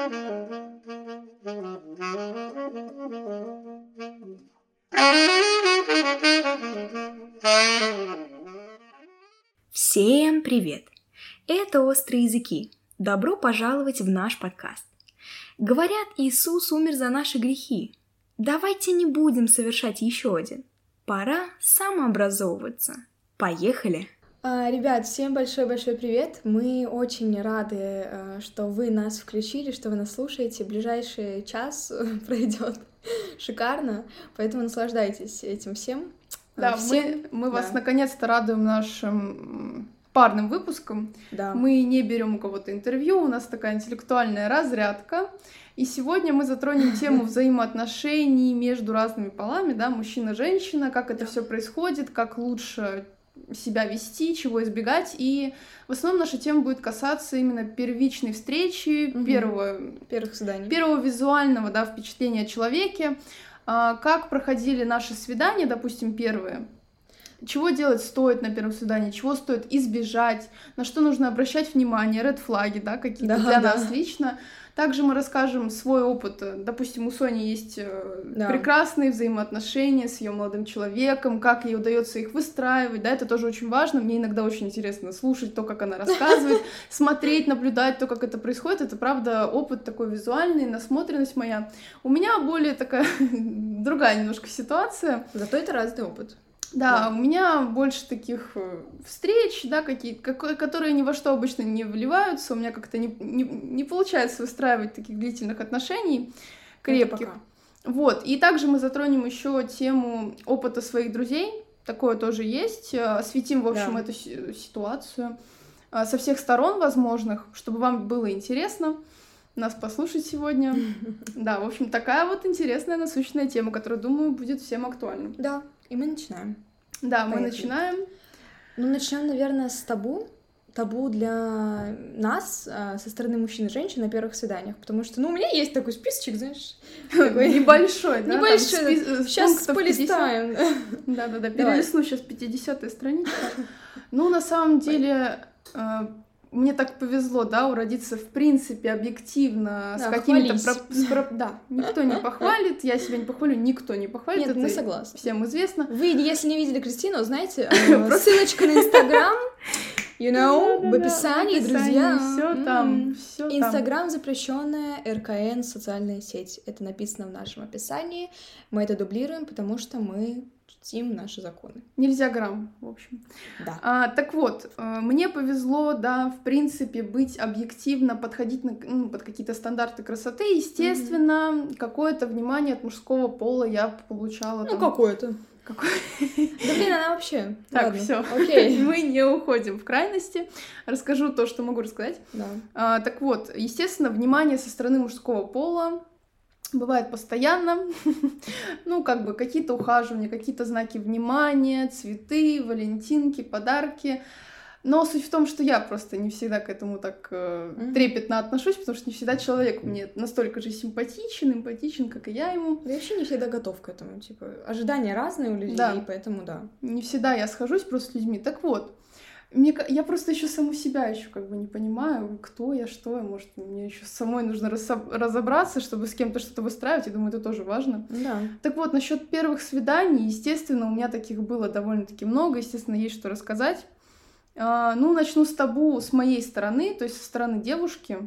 Всем привет! Это «Острые языки». Добро пожаловать в наш подкаст. Говорят, Иисус умер за наши грехи. Давайте не будем совершать еще один. Пора самообразовываться. Поехали! А, ребят, всем большой-большой привет! Мы очень рады, э, что вы нас включили, что вы нас слушаете. Ближайший час пройдет шикарно, поэтому наслаждайтесь этим всем. Да, Всем- мы, мы вас да. наконец-то радуем нашим парным выпуском. Да. Мы не берем у кого-то интервью, у нас такая интеллектуальная разрядка. И сегодня мы затронем тему взаимоотношений между разными полами, да, мужчина-женщина, как это все происходит, как лучше себя вести, чего избегать. И в основном наша тема будет касаться именно первичной встречи, Мгм. первого Первых свиданий. первого визуального да, впечатления о человеке, А, как проходили наши свидания, допустим, первые, чего делать стоит на первом свидании, чего стоит избежать, на что нужно обращать внимание, ред флаги, да, какие-то Да, для да. нас лично. Также мы расскажем свой опыт. Допустим, у Сони есть э, Да. прекрасные взаимоотношения с ее молодым человеком, как ей удается их выстраивать, да, это тоже очень важно. Мне иногда очень интересно слушать то, как она рассказывает, смотреть, наблюдать то, как это происходит. Это, правда, опыт такой визуальный, насмотренность моя. У меня более такая другая немножко ситуация. Зато это разный опыт. Да, у меня больше таких э, встреч, да, какие какое- которые ни во что обычно не вливаются. У меня как-то не, не, не получается выстраивать таких длительных отношений крепких. Это пока. Вот, и также мы затронем еще тему опыта своих друзей. Такое тоже есть. Э, Осветим, в общем, Да. эту си- ситуацию э, со всех сторон возможных, чтобы вам было интересно нас послушать сегодня. Да, в общем, такая вот интересная, насущная тема, которая, думаю, будет всем актуальна. Да, и мы начинаем. Да, мы Поехали. начинаем. Ну, начнем, наверное, с табу. Табу для нас а, со стороны мужчин и женщин на первых свиданиях. Потому что, ну, у меня есть такой списочек, знаешь, такой Небольшой, да? Небольшой, э, Сейчас 50. полистаем. Да-да-да, Давай. перелистну сейчас 50-я страничка. Ну, на самом деле, э, мне так повезло, да, уродиться в принципе объективно с Да, какими-то... хвались. про- с про- Да, никто не похвалит, я себя не похвалю, никто не похвалит, Нет, это мы согласны. всем известно. Вы, если не видели Кристину, знаете, э, ссылочка на Инстаграм, you know, в описании, в друзья. Все там, все. Инстаграм запрещенная РКН социальная сеть. Это написано в нашем описании. Мы это дублируем, потому что мы чтим наши законы. Нельзя грамм, в общем. Да. А, так вот, э, мне повезло, да, в принципе, быть объективно, подходить на, ну, под какие-то стандарты красоты. Естественно, какое-то внимание от мужского пола я получала. Ну, там. какое-то. Какое- Да блин, она вообще. Так, все. Окей. Мы не уходим в крайности. Расскажу то, что могу рассказать. Да. А, так вот, естественно, внимание со стороны мужского пола бывает постоянно. ну, как бы какие-то ухаживания, какие-то знаки внимания, цветы, валентинки, подарки. Но суть в том, что я просто не всегда к этому так э, трепетно отношусь, потому что не всегда человек мне настолько же симпатичен, эмпатичен, как и я ему. Я вообще не всегда готов к этому. Типа, ожидания разные у людей, Да. поэтому да. Не всегда я схожусь просто с людьми. Так вот, мне, я просто еще саму себя еще как бы не понимаю, кто я, что я, может, мне еще самой нужно разобраться, чтобы с кем-то что-то выстраивать. Я думаю, это тоже важно. Да. Так вот, насчет первых свиданий, естественно, у меня таких было довольно-таки много, естественно, есть что рассказать. А, ну, начну с табу с моей стороны, то есть со стороны девушки.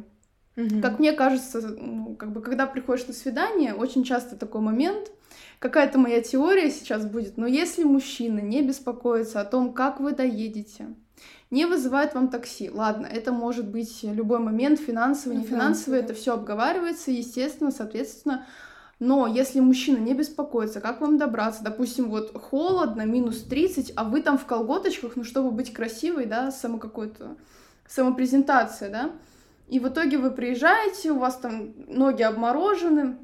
Мгм. Как мне кажется, ну, как бы, когда приходишь на свидание, очень часто такой момент, какая-то моя теория сейчас будет, но если мужчина не беспокоится о том, как вы доедете, не вызывает вам такси, ладно, это может быть любой момент, финансовый, не финансовый, это все обговаривается, естественно, соответственно, но если мужчина не беспокоится, как вам добраться? Допустим, вот холодно, минус 30, а вы там в колготочках, ну, чтобы быть красивой, да, само какой-то самопрезентация, да, и в итоге вы приезжаете, у вас там ноги обморожены,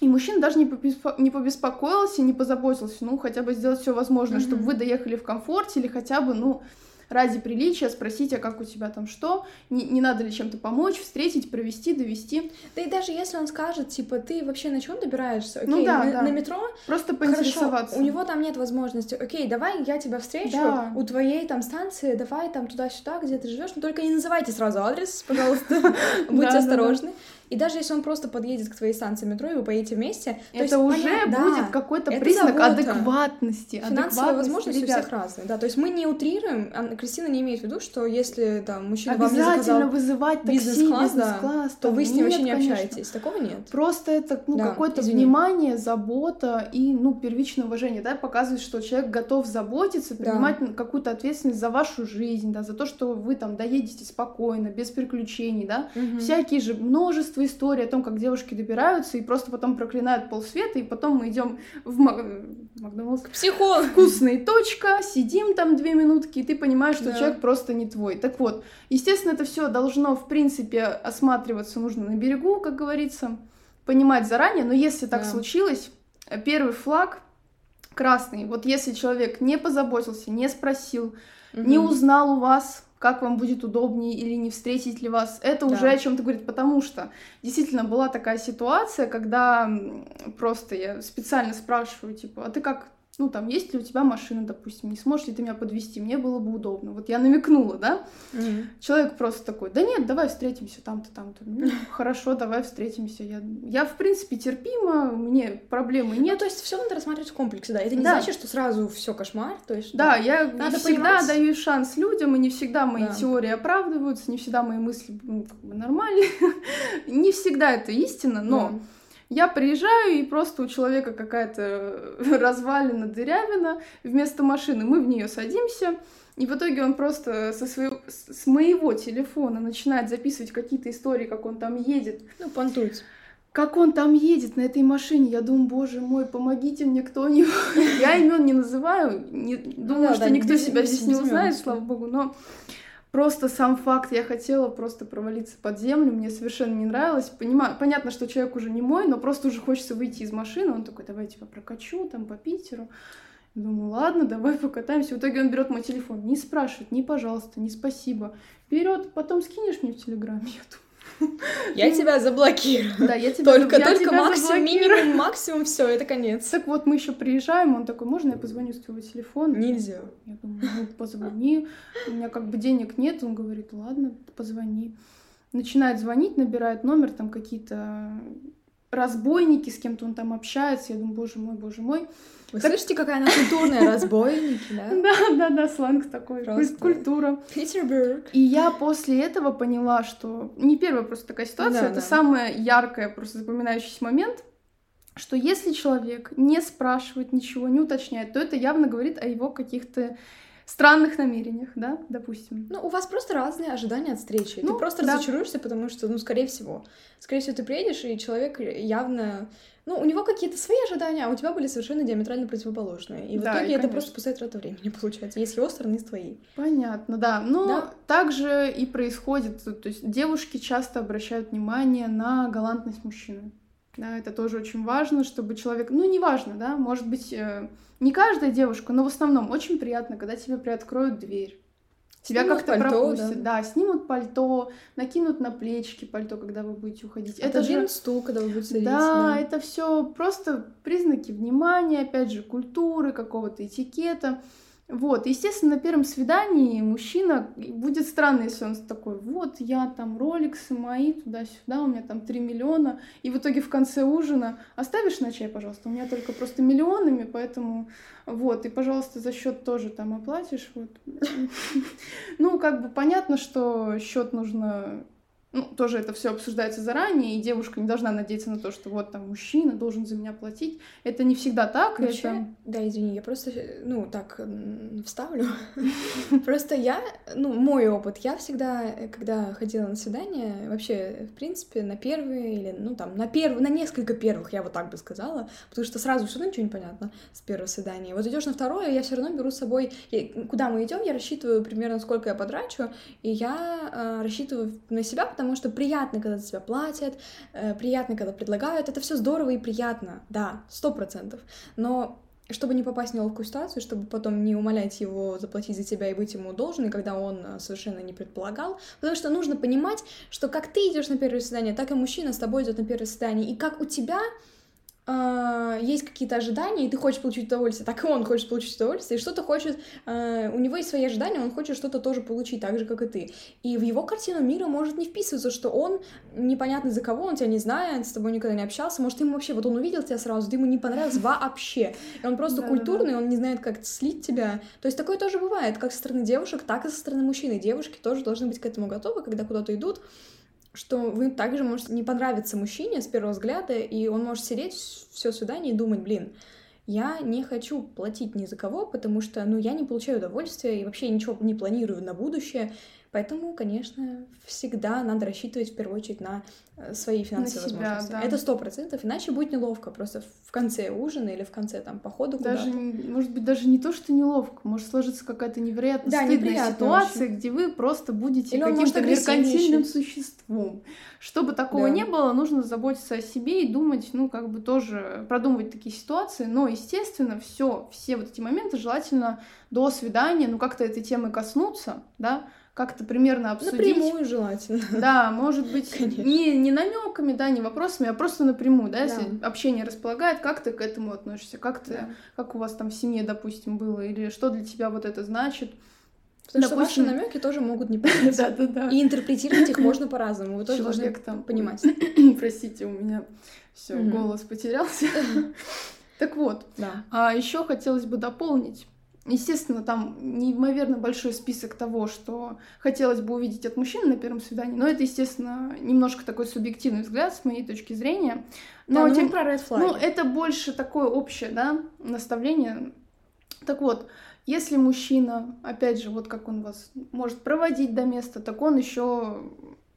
и мужчина даже не, побеспо- не побеспокоился, не позаботился, ну, хотя бы сделать все возможное, Мгм. чтобы вы доехали в комфорте или хотя бы, ну, ради приличия спросить, а как у тебя там что, не, не надо ли чем-то помочь, встретить, провести, довести. Да и даже если он скажет, типа, ты вообще на чем добираешься? Окей, Ну да, на, да. на метро? Просто Хорошо, поинтересоваться. у него там нет возможности. Окей, давай я тебя встречу Да. у твоей там станции, давай там туда-сюда, где ты живешь. Но только не называйте сразу адрес, пожалуйста. Будьте осторожны. И даже если он просто подъедет к твоей станции метро, и вы поедете вместе, это есть, уже понятно, будет да, какой-то признак забота. адекватности. Финансовые адекватности, возможности у ребят. всех разные, да. То есть мы не утрируем, а Кристина не имеет в виду, что если там мужчина вам не Обязательно заказал вызывать такси, бизнес-класс, да, то вы с ним вообще Нет, не конечно. общаетесь. Такого нет. Просто это ну, Да, какое-то внимание, забота и ну, первичное уважение, да, показывает, что человек готов заботиться, Да. принимать н- какую-то ответственность за вашу жизнь, да, за то, что вы там доедете спокойно, без приключений, да. Мгм. Всякие же множество историй о том, как девушки добираются и просто потом проклинают полсвета, и потом мы идем в Мак- Макдональдс. Психолог. Вкусная точка, сидим там две минутки, и ты понимаешь, что Да. человек просто не твой. Так вот, естественно, это все должно, в принципе, осматриваться нужно на берегу, как говорится, понимать заранее, но если так Да. случилось, первый флаг красный. Вот если человек не позаботился, не спросил, не Мгм. узнал у вас, как вам будет удобнее или не встретить ли вас, это Да. уже о чем-то говорит, потому что действительно была такая ситуация, когда просто я специально спрашиваю, типа, а ты как, ну там, есть ли у тебя машина, допустим, не сможешь ли ты меня подвести, мне было бы удобно. Вот я намекнула, да, Мгм. Человек просто такой, да нет, давай встретимся там-то, там-то. Ну, хорошо, давай встретимся. Я, я, в принципе, терпима, мне проблемы Ну, нет. то есть все надо рассматривать в комплексе, да. Это не Да. значит, что сразу все кошмар. То есть, Да, я Надо не всегда понимать. даю шанс людям, и не всегда мои Да. теории оправдываются, не всегда мои мысли ну, как бы нормальные. не всегда это истина, но Да. Я приезжаю, и просто у человека какая-то развалина, дырявина вместо машины. Мы в нее садимся, и в итоге он просто со своего, с моего телефона начинает записывать какие-то истории, как он там едет, Ну, понтуется. как он там едет на этой машине. Я думаю, боже мой, помогите мне кто-нибудь. Я имен не называю, не- думаю, Ну да, что да, никто без- себя без- здесь не узнает, слава богу, но просто сам факт, я хотела просто провалиться под землю, мне совершенно не нравилось. Понимаю, понятно, что человек уже не мой, но просто уже хочется выйти из машины. Он такой, давай тебя прокачу там по Питеру. Думаю, ладно, давай покатаемся. В итоге он берет мой телефон, не спрашивает, ни пожалуйста, ни спасибо. Берет, потом скинешь мне в Телеграме. Я думаю, Я тебя заблокирую. да, я тебя Только, я только тебя максимум, минимум, максимум, все, это конец. Так вот, мы еще приезжаем, он такой, можно я позвоню с твоего телефона? Нельзя. Я думаю, ну, позвони. У меня как бы денег нет. Он говорит, ладно, позвони. Начинает звонить, набирает номер, там какие-то разбойники, с кем-то он там общается. Я думаю, боже мой, боже мой. Вы Так- слышите, какая она культурная, разбойники, да? Да, да, да, сленг такой, культура. Петербург. И я после этого поняла, что не первая просто такая ситуация, это самая яркая, просто запоминающийся момент, что если человек не спрашивает ничего, не уточняет, то это явно говорит о его каких-то странных намерениях, да, допустим. Ну, у вас просто разные ожидания от встречи. Ну, ты просто да. разочаруешься, потому что, ну, скорее всего. Скорее всего, ты приедешь, и человек явно... Ну, у него какие-то свои ожидания, а у тебя были совершенно диаметрально противоположные. И в Да, итоге и это конечно. просто пустая трата времени, получается. Есть его стороны, есть твои. Понятно, да. Но Да. также и происходит, то есть девушки часто обращают внимание на галантность мужчины. Да, это тоже очень важно, чтобы человек, ну, неважно, да, может быть, э, не каждая девушка, но в основном очень приятно, когда тебе приоткроют дверь. Тебя как-то пропустят, да. снимут пальто, накинут на плечики пальто, когда вы будете уходить. Это же Отодвинут стул, когда вы будете садиться. да, это все просто признаки внимания, опять же, культуры, какого-то этикета. Вот, естественно, на первом свидании мужчина будет странно, если он такой, вот, я там роликсы мои, туда-сюда, у меня там 3 миллиона, и в итоге в конце ужина оставишь на чай, пожалуйста, у меня только просто миллионами, поэтому вот, и, пожалуйста, за счет тоже там оплатишь, вот. Ну, как бы понятно, что счет нужно ну, тоже это все обсуждается заранее, и девушка не должна надеяться на то, что вот там мужчина должен за меня платить. Это не всегда так. Вообще, это... да, извини, я просто, ну, так, вставлю. Просто я, ну, мой опыт, я всегда, э, когда ходила на свидание, вообще, в принципе, на первые или, ну, там, на первые, на несколько первых, я вот так бы сказала, потому что сразу все равно ничего не понятно с первого свидания. Вот идешь на второе, я все равно беру с собой, куда мы идем, я рассчитываю примерно, сколько я потрачу, и я э, рассчитываю на себя, потому что приятно, когда за тебя платят, э, приятно, когда предлагают, это все здорово и приятно, да, сто процентов. Но чтобы не попасть в неловкую ситуацию, чтобы потом не умолять его заплатить за тебя и быть ему должен, когда он э, совершенно не предполагал. Потому что нужно понимать, что как ты идешь на первое свидание, так и мужчина с тобой идет на первое свидание. И как у тебя э, есть какие-то ожидания, и ты хочешь получить удовольствие, так и он хочет получить удовольствие, и что-то хочет, э, у него есть свои ожидания, он хочет что-то тоже получить, так же, как и ты. И в его картину мира может не вписываться, что он непонятно за кого, он тебя не знает, с тобой никогда не общался, может, ему вообще, вот он увидел тебя сразу, ты ему не понравился вообще, и он просто культурный, он не знает, как слить тебя. То есть такое тоже бывает, как со стороны девушек, так и со стороны мужчин. И девушки тоже должны быть к этому готовы, когда куда-то идут, что вы также можете не понравиться мужчине с первого взгляда, и он может сидеть все свидание и думать, блин, я не хочу платить ни за кого, потому что, ну, я не получаю удовольствия и вообще ничего не планирую на будущее. Поэтому, конечно, всегда надо рассчитывать в первую очередь на э, свои финансовые себя, возможности. да. Это сто процентов, иначе будет неловко просто в конце ужина или в конце там похода Даже, куда-то. может быть, даже не то, что неловко, может сложиться какая-то невероятно Да, стыдная ситуация, очень. где вы просто будете Или каким-то меркантильным существом. Чтобы такого Да. не было, нужно заботиться о себе и думать, ну, как бы тоже продумывать такие ситуации. Но, естественно, все, все вот эти моменты желательно до свидания, ну, как-то этой темы коснуться, да, как-то примерно обсудить. Напрямую желательно. Да, может быть, Конечно. не, не намеками, да, не вопросами, а просто напрямую, да, если Да. общение располагает, как ты к этому относишься, как ты, Да. как у вас там в семье, допустим, было, или что для тебя вот это значит. Потому что Допустим- ваши намеки тоже могут не понравиться. да, да. И интерпретировать их можно по-разному. Вы тоже должны Человек там понимать. Простите, у меня все, голос потерялся. Так вот, Да. а еще хотелось бы дополнить. Естественно, там неимоверно большой список того, что хотелось бы увидеть от мужчины на первом свидании, но это, естественно, немножко такой субъективный взгляд с моей точки зрения. Но Но тем- мы про red flag. Ну, это больше такое общее, да, наставление. Так вот, если мужчина, опять же, вот как он вас может проводить до места, так он еще,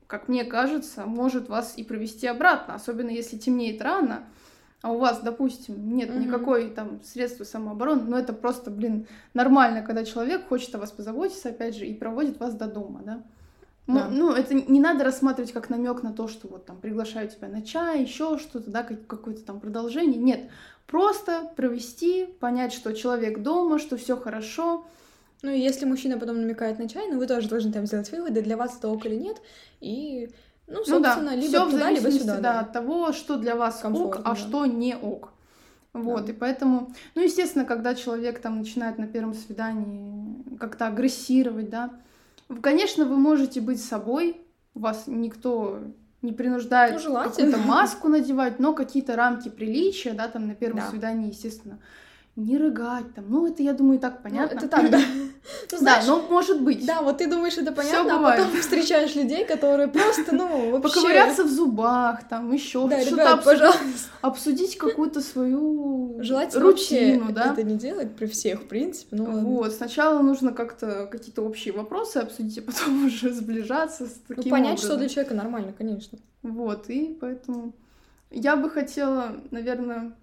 как мне кажется, может вас и провести обратно, особенно если темнеет рано, а у вас, допустим, нет Мгм. никакой там средства самообороны, но это просто, блин, нормально, когда человек хочет о вас позаботиться, опять же, и проводит вас до дома, да. М- Да. Ну, это не надо рассматривать как намек на то, что вот там приглашаю тебя на чай, еще что-то, да, как- какое-то там продолжение. Нет, просто провести, понять, что человек дома, что все хорошо. Ну, и если мужчина потом намекает на чай, ну, вы тоже должны там сделать выводы, для вас это ок или нет. И, ну, Ну да, собственно, либо все в туда, либо зависимости, сюда. да, от того, что для вас ок, Комфортно, а да. что не ок. Вот, Да. и поэтому, ну, естественно, когда человек там начинает на первом свидании как-то агрессировать, да, в- конечно, вы можете быть собой, вас никто не принуждает Ну, какую-то маску надевать, но какие-то рамки приличия, да, там на первом Да. свидании, естественно, не рыгать там, ну, это, я думаю, и так Ну, понятно. это так, да. Ну, Да, но может быть. Да, вот ты думаешь, это понятно, а потом встречаешь людей, которые просто, ну, вообще... Поковыряться в зубах, там еще Да, что-то пожалуйста. обсудить какую-то свою Желательно рутину, да. это не делать при всех, в принципе. Ну, ладно. Вот, сначала нужно как-то какие-то общие вопросы обсудить, а потом уже сближаться с Ну, таким понять, что для человека нормально, конечно. Вот, и поэтому я бы хотела, наверное,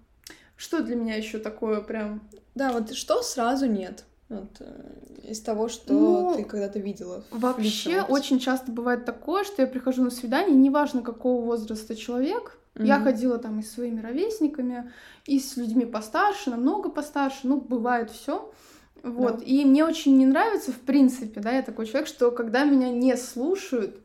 что для меня еще такое прям... Да, вот что сразу нет? Вот, э, из того, что Ну, ты когда-то видела. Вообще опыте. очень часто бывает такое, что я прихожу на свидание, неважно какого возраста человек, я Мгм. ходила там и с своими ровесниками, и с людьми постарше, намного постарше, ну, бывает все. Вот. Да. И мне очень не нравится, в принципе, да, я такой человек, что когда меня не слушают,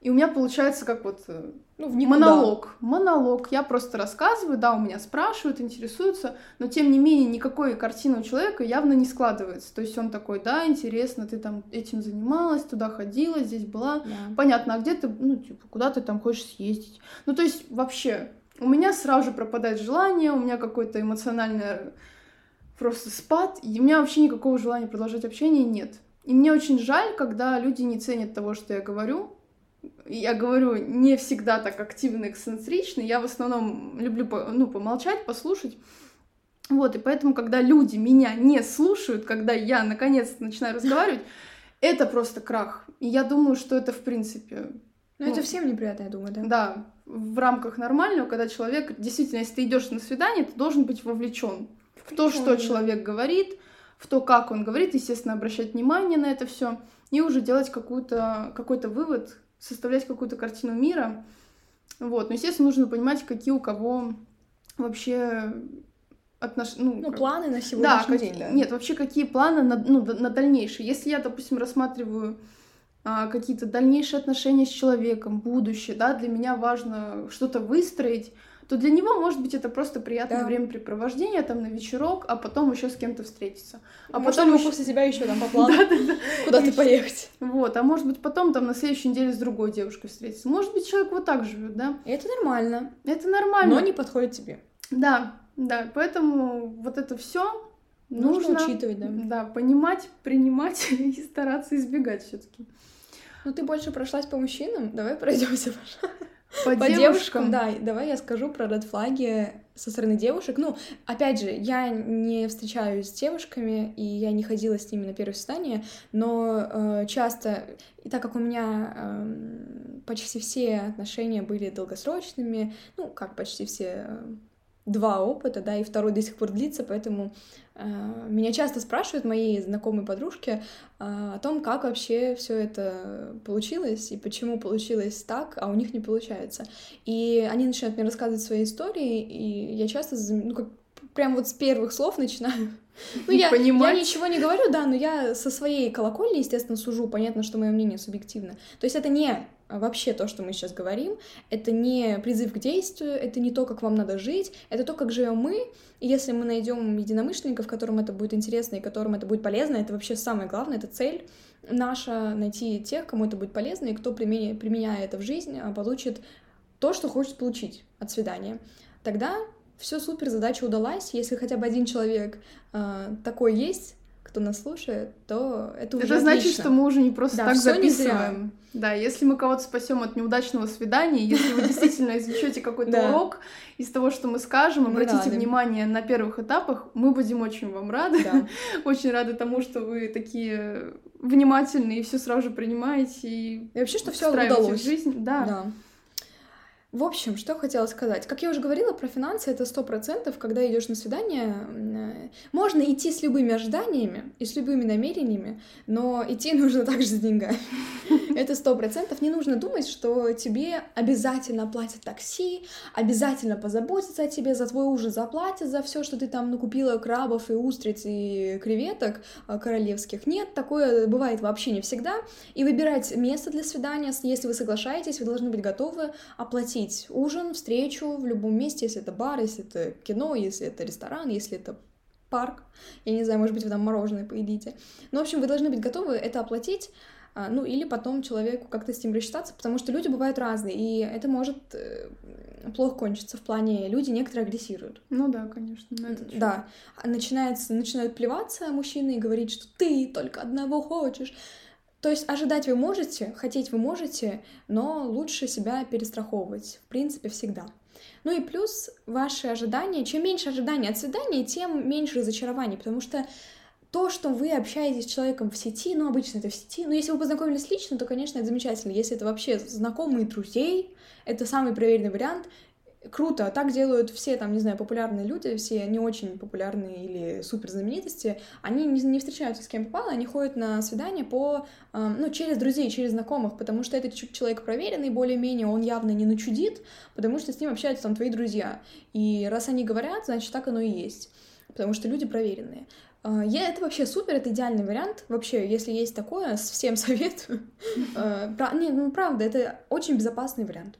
и у меня получается как вот э, Ну, в никуда. монолог. Монолог. Я просто рассказываю, да, у меня спрашивают, интересуются, но тем не менее никакой картины у человека явно не складывается. То есть он такой, да, интересно, ты там этим занималась, туда ходила, здесь была. Да. Понятно, а где ты, ну, типа, куда ты там хочешь съездить? Ну, то есть, вообще, у меня сразу же пропадает желание, у меня какой-то эмоциональный просто спад, и у меня вообще никакого желания продолжать общение нет. И мне очень жаль, когда люди не ценят того, что я говорю. Я говорю не всегда так активно, эксцентрично, я в основном люблю ну, помолчать, послушать. Вот, и поэтому, когда люди меня не слушают, когда я наконец-то начинаю разговаривать, это просто крах. И я думаю, что это, в принципе, Ну, это Ну, всем неприятно, я думаю, да. да, в рамках нормального, когда человек, действительно, если ты идешь на свидание, ты должен быть вовлечен в то, что человек говорит, в то, как он говорит, естественно, обращать внимание на это все, и уже делать какую-то, какой-то вывод, составлять какую-то картину мира. Вот, но, естественно, нужно понимать, какие у кого вообще отношения. Ну, Ну, как- планы на да, сегодняшний какие- день, да. нет, вообще какие планы на, ну, на дальнейшее. Если я, допустим, рассматриваю а, какие-то дальнейшие отношения с человеком, будущее, да, для меня важно что-то выстроить, то для него, может быть, это просто приятное Да. времяпрепровождение там на вечерок, а потом еще с кем-то встретиться. А А потом после тебя еще там по плану куда-то поехать. Вот, а может быть, потом там на следующей неделе с другой девушкой встретиться. Может быть, человек вот так живет, да? Это нормально, Это нормально. но не подходит тебе. Да, да, поэтому вот это все Нужно нужно, учитывать, да. да, понимать, принимать и стараться избегать все-таки. Ну ты больше прошлась по мужчинам, давай пройдемся По, по девушкам. Да, давай я скажу про ред флаги со стороны девушек. Ну, опять же, я не встречаюсь с девушками, и я не ходила с ними на первое свидание, но э, часто, и так как у меня эм, почти все отношения были долгосрочными, ну, как почти все, э, два опыта, да, и второй до сих пор длится, поэтому э, меня часто спрашивают мои знакомые подружки э, о том, как вообще все это получилось и почему получилось так, а у них не получается. И они начинают мне рассказывать свои истории, и я часто, ну, как прям вот с первых слов начинаю. Ну, я, я ничего не говорю, да, но я со своей колокольни, естественно, сужу. Понятно, что мое мнение субъективно. То есть это не вообще то, что мы сейчас говорим, это не призыв к действию, это не то, как вам надо жить, это то, как живем мы. И если мы найдем единомышленников, которым это будет интересно и которым это будет полезно, это вообще самое главное, это цель наша найти тех, кому это будет полезно, и кто, применя- применяя это в жизнь, а, получит то, что хочет получить от свидания. Тогда все супер, задача удалась. Если хотя бы один человек а, такой есть, кто нас слушает, то это уже Это значит, отлично. что мы уже не просто Да, так записываем. Да, если мы кого-то спасем от неудачного свидания, если вы действительно извлечете какой-то урок из того, что мы скажем, обратите внимание на первых этапах, мы будем очень вам рады. Очень рады тому, что вы такие внимательные и все сразу же принимаете и И вообще, что все удалось. в жизнь. Да. В общем, что хотела сказать. Как я уже говорила, про финансы это сто процентов, когда идешь на свидание, э, можно идти с любыми ожиданиями и с любыми намерениями, но идти нужно также с деньгами. Это сто процентов. Не нужно думать, что тебе обязательно оплатят такси, обязательно позаботятся о тебе, за твой ужин заплатят, за все, что ты там накупила крабов и устриц и креветок э, королевских. Нет, такое бывает вообще не всегда. И выбирать место для свидания, если вы соглашаетесь, вы должны быть готовы оплатить ужин, встречу в любом месте, если это бар, если это кино, если это ресторан, если это парк. Я не знаю, может быть, вы там мороженое поедите. Ну, в общем, вы должны быть готовы это оплатить, а, ну, или потом человеку как-то с ним рассчитаться, потому что люди бывают разные, и это может э, плохо кончиться в плане люди некоторые агрессируют. Ну да, конечно. на этот счёт. Да, А начинается, начинают плеваться мужчины и говорить, что ты только одного хочешь. То есть ожидать вы можете, хотеть вы можете, но лучше себя перестраховывать, в принципе, всегда. Ну и плюс ваши ожидания, чем меньше ожиданий от свидания, тем меньше разочарований, потому что то, что вы общаетесь с человеком в сети, ну, обычно это в сети, но если вы познакомились лично, то, конечно, это замечательно. Если это вообще знакомые друзей, это самый проверенный вариант. Круто, так делают все, там, не знаю, популярные люди, все не очень популярные или супер знаменитости, они не, не встречаются с кем попало, они ходят на свидание по, эм, ну, через друзей, через знакомых, потому что этот человек проверенный, более-менее, он явно не начудит, потому что с ним общаются там твои друзья. И раз они говорят, значит, так оно и есть, потому что люди проверенные. Э, Я, это вообще супер, это идеальный вариант. Вообще, если есть такое, всем советую. Э, пра- Не, ну правда, это очень безопасный вариант.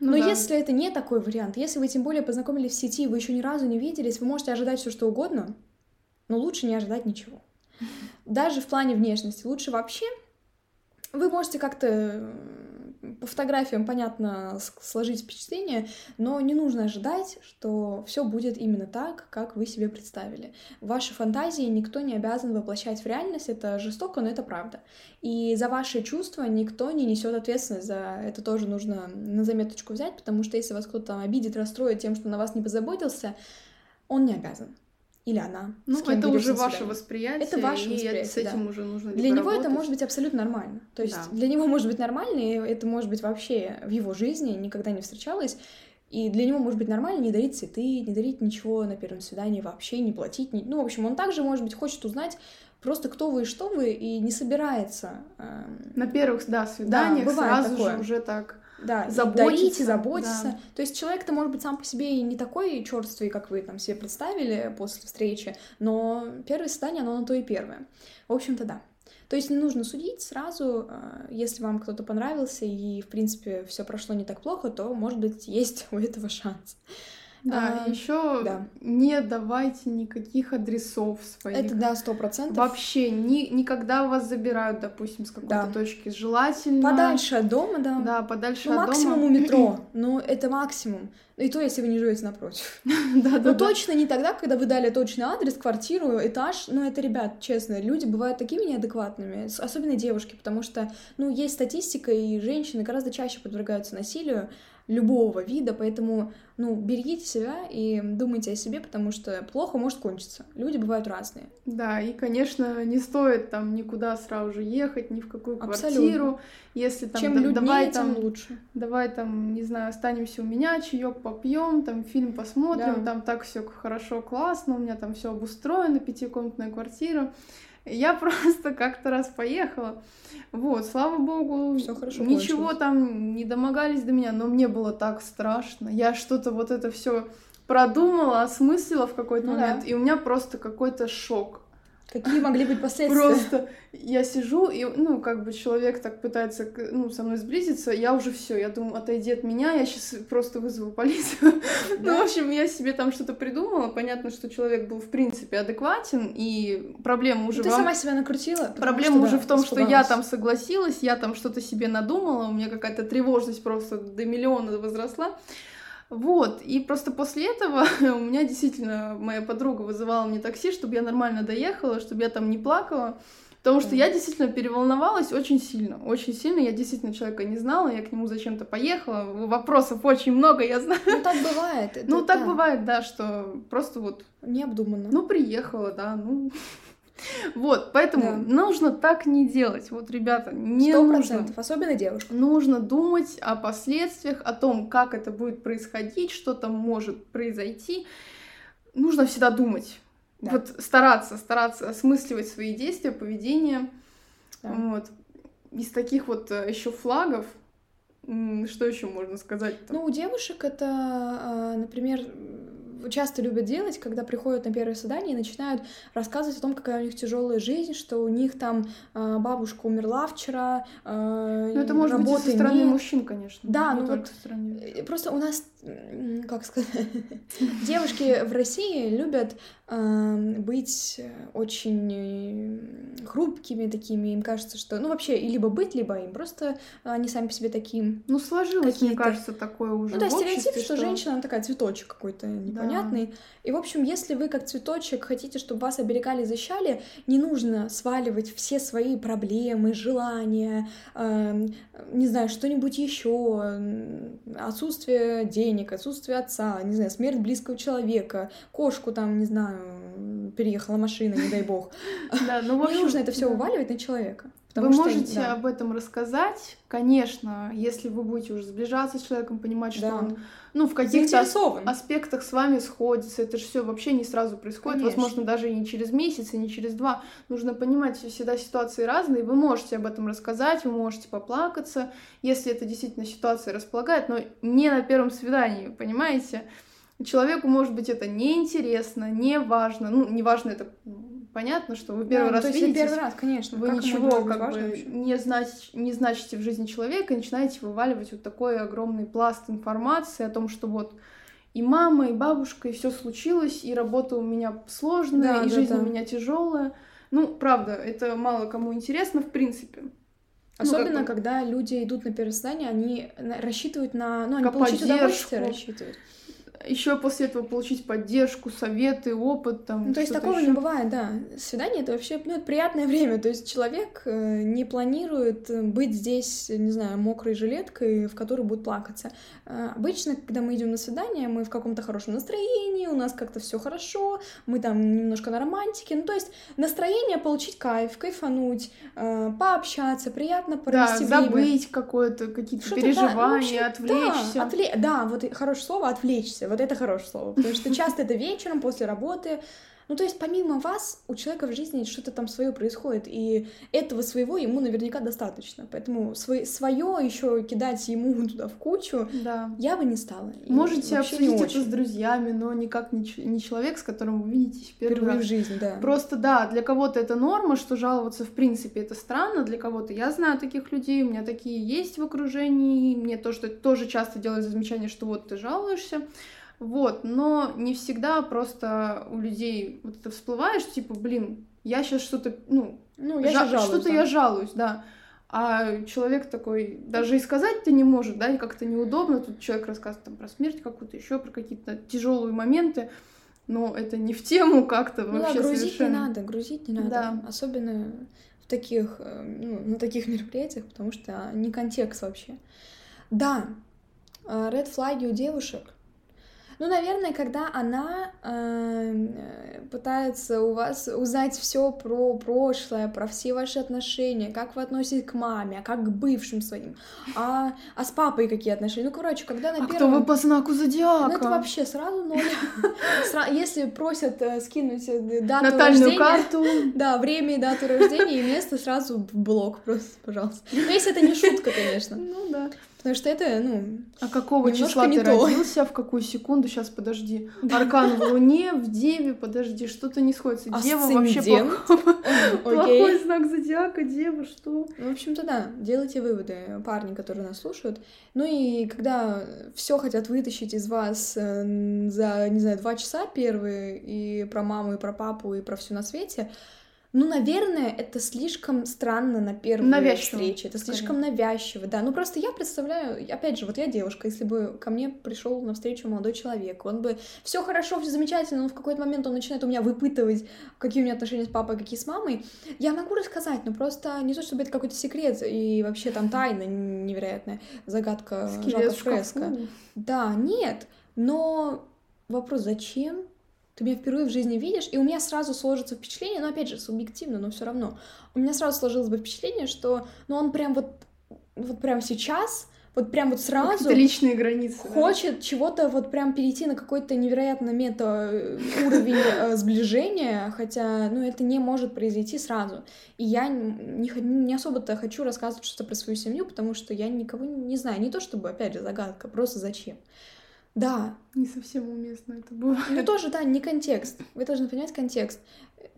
Ну Но да. если это не такой вариант, если вы тем более познакомились в сети, вы еще ни разу не виделись, вы можете ожидать все что угодно, но лучше не ожидать ничего. Даже в плане внешности. Лучше вообще вы можете как-то м, по фотографиям, понятно, сложить впечатление, но не нужно ожидать, что все будет именно так, как вы себе представили. Ваши фантазии никто не обязан воплощать в реальность, это жестоко, но это правда. И за ваши чувства никто не несет ответственность, за это тоже нужно на заметочку взять, потому что если вас кто-то обидит, расстроит тем, что на вас не позаботился, он не обязан. Или она. Ну, это уже ваше восприятие. Это ваше и восприятие, с этим да. уже нужно Для него это работать. может быть абсолютно нормально. То есть Да. для него может быть нормально, и это может быть вообще в его жизни никогда не встречалось. И для него может быть нормально не дарить цветы, не дарить ничего на первом свидании вообще, не платить. ни- Ну, в общем, он также, может быть, хочет узнать просто кто вы и что вы, и не собирается эм, На первых, да, свиданиях бывает сразу такое. же уже так. Да, заботиться, дарить, заботиться. да. То есть человек-то может быть сам по себе и не такой черствый, как вы там себе представили после встречи, но первое свидание, оно на то и первое. В общем-то, да. То есть не нужно судить сразу, а, если вам кто-то понравился и, в принципе, все прошло не так плохо, то, может быть, есть у этого шанс. Да, а, еще да. не давайте никаких адресов своих. Это да, сто процентов. Вообще, ни, никогда вас забирают, допустим, с какой-то да. точки. Желательно. Подальше от дома, да. Да, подальше ну, от максимум дома. у метро. Ну, это максимум. И то, если вы не живете напротив. да, да, Но точно не тогда, когда вы дали точный адрес, квартиру, этаж. Ну, это, ребят, честно, люди бывают такими неадекватными, особенно девушки, потому что, ну, есть статистика, и женщины гораздо чаще подвергаются насилию, любого вида, поэтому, ну, берегите себя и думайте о себе, потому что плохо может кончиться. Люди бывают разные. Да, и, конечно, не стоит там никуда сразу же ехать, ни в какую квартиру. Абсолютно. Если там Чем да, люднее, давай тем там лучше. Давай там, не знаю, останемся у меня, чаек попьем, там фильм посмотрим, Да. там так все хорошо, классно, у меня там все обустроено, пятикомнатная квартира. Я просто как-то раз поехала. Вот, слава богу, Всё хорошо ничего кончилось. там не домогались до меня, но мне было так страшно. Я что-то вот это все продумала, осмыслила в какой-то Ну момент, да. и у меня просто какой-то шок. Какие могли быть последствия? Просто я сижу, и, ну, как бы человек так пытается, ну, со мной сблизиться, я уже все, я думаю, отойди от меня, я сейчас просто вызову полицию. Ну, в общем, я себе там что-то придумала, понятно, что человек был, в принципе, адекватен, и проблема уже Ты во сама себя накрутила? Проблема что, уже да, в том, что я там согласилась, я там что-то себе надумала, у меня какая-то тревожность просто до миллиона возросла. Вот, и просто после этого у меня действительно моя подруга вызывала мне такси, чтобы я нормально доехала, чтобы я там не плакала. Потому что я действительно переволновалась очень сильно, очень сильно. Я действительно человека не знала, я к нему зачем-то поехала. Вопросов очень много, я знаю. Ну, так бывает. это Ну, так да, бывает, да, что просто вот Необдуманно. ну, приехала, да, ну. Вот, поэтому Да. нужно так не делать. Вот, ребята, не Сто нужно. процентов, особенно девушка. Нужно думать о последствиях, о том, как это будет происходить, что там может произойти. Нужно всегда думать. Да. Вот стараться, стараться осмысливать свои действия, поведение. Да. Вот. Из таких вот еще флагов, что еще можно сказать? Ну, у девушек это, а, например, часто любят делать, когда приходят на первое свидание и начинают рассказывать о том, какая у них тяжелая жизнь, что у них там а, бабушка умерла вчера, а, ну, это может быть со стороны нет. мужчин, конечно. Да, ну вот, стороны. Э, Просто у нас, как сказать, девушки в России любят эм, быть э, очень э, хрупкими такими. Им кажется, что, ну вообще, либо быть, либо им просто они сами по себе такие. Ну, сложилось, мне кажется, такое уже Ну да, стереотип, что, женщина, она такая цветочек какой-то непонятный. И, в общем, если вы как цветочек хотите, чтобы вас оберегали и защищали, не нужно сваливать все свои проблемы, желания, эм, не знаю, что-нибудь еще, отсутствие денег, отсутствие отца, не знаю, смерть близкого человека, кошку там, не знаю, переехала машина, не дай бог. Да, ну, в Не нужно это все уваливать на человека. Вы потому что, можете да. об этом рассказать, конечно, если вы будете уже сближаться с человеком, понимать, что Да. он, ну, в каких-то аспектах с вами сходится. Это же все вообще не сразу происходит, Конечно. возможно, даже и не через месяц, и не через два. Нужно понимать, что всегда ситуации разные. Вы можете об этом рассказать, вы можете поплакаться, если это действительно ситуация располагает, но не на первом свидании, понимаете? Человеку, может быть, это неинтересно, не важно. Ну, не важно, это понятно, что вы первый Да, раз то видитесь. первый раз, конечно. Вы как ничего как бы вообще? не, знач- не значите в жизни человека и начинаете вываливать вот такой огромный пласт информации о том, что вот и мама, и бабушка, и все случилось, и работа у меня сложная, Да, и да, жизнь да. у меня тяжелая. Ну, правда, это мало кому интересно, в принципе. Ну, как Особенно, бы- когда люди идут на первое свидание, они рассчитывают на... Ну, они На получить удовольствие рассчитывают. Еще после этого получить поддержку, советы, опыт, там. Ну, то есть такого ещё. не бывает, да. Свидание — это вообще, ну, это приятное время. То есть человек э, не планирует э, быть здесь, не знаю, мокрой жилеткой, в которой будет плакаться. Э, Обычно, когда мы идем на свидание, мы в каком-то хорошем настроении, у нас как-то все хорошо, мы там немножко на романтике. Ну, то есть настроение получить кайф, кайфануть, пообщаться, приятно Да, провести время. забыть какое-то, какие-то Что-то, да, ну, переживания, вообще, отвлечься. Да, отвле- да, вот хорошее слово отвлечься. Вот это хорошее слово. Потому что часто это вечером после работы Ну, то есть, помимо вас, у человека в жизни что-то там свое происходит, и этого своего ему наверняка достаточно. Поэтому свой, свое еще кидать ему туда в кучу Да. я бы не стала. И Можете обсудить это с друзьями, но никак не, не человек, с которым вы видитесь первый Впервые раз. в жизни, да. Просто да, для кого-то это норма, что жаловаться в принципе это странно, для кого-то я знаю таких людей, у меня такие есть в окружении, мне то, что тоже часто делают замечание, что вот ты жалуешься, вот, но не всегда просто у людей вот это всплывает, что типа, блин, я сейчас что-то, ну, Ну, я жа- жалуюсь, что-то да. я жалуюсь, да. А человек такой даже и сказать-то не может, да, и как-то неудобно. Тут человек рассказывает там про смерть какую-то, еще про какие-то тяжелые моменты, но это не в тему как-то Ну да, вообще грузить совершенно. не надо, грузить не надо. Да. Особенно в таких, э, ну, на таких мероприятиях, потому что не контекст вообще. Да, ред флаги у девушек. Ну, наверное, когда она э, пытается у вас узнать все про прошлое, про все ваши отношения, как вы относитесь к маме, а как к бывшим своим, а, а с папой какие отношения. Ну, короче, когда на А кто первом... вы по знаку зодиака? Ну, это вообще сразу ноль. Если просят э, скинуть э, дату Натальную рождения, карту. да, время и дату рождения и место сразу в блок просто, пожалуйста. Ну, если это не шутка, конечно. Ну да. Потому что это, ну, А какого числа не ты то. родился? В какую секунду? Сейчас, подожди. Аркан в Луне, в Деве, подожди, что-то не сходится. Дева вообще плохой знак зодиака, Дева, что? Ну, В общем-то, да, делайте выводы, парни, которые нас слушают. Ну и когда все хотят вытащить из вас э, за, не знаю, два часа первые, и про маму, и про папу, и про все на свете, ну, наверное, это слишком странно на первой Навязчиво, встрече. Это скорее. слишком навязчиво, да. Ну, просто я представляю, опять же, вот я девушка, если бы ко мне пришел на встречу молодой человек, он бы все хорошо, все замечательно, но в какой-то момент он начинает у меня выпытывать, какие у меня отношения с папой, какие с мамой. Я могу рассказать, но просто не то, чтобы это какой-то секрет и вообще там тайна невероятная, загадка Жака шкафу. Да, нет, но вопрос, зачем? Ты меня впервые в жизни видишь, и у меня сразу сложится впечатление, но опять же, субъективно, но все равно. У меня сразу сложилось бы впечатление, что ну он прям вот, вот прям сейчас, вот прям вот сразу личные границы. да. хочет чего-то вот прям перейти на какой-то невероятно мета э, уровень э, сближения, хотя, ну, это не может произойти сразу. И я не, не особо-то хочу рассказывать что-то про свою семью, потому что я никого не знаю. Не то чтобы, опять же, загадка, просто зачем. Да, Не совсем уместно это было. ну тоже, да, не контекст. Вы должны понять контекст.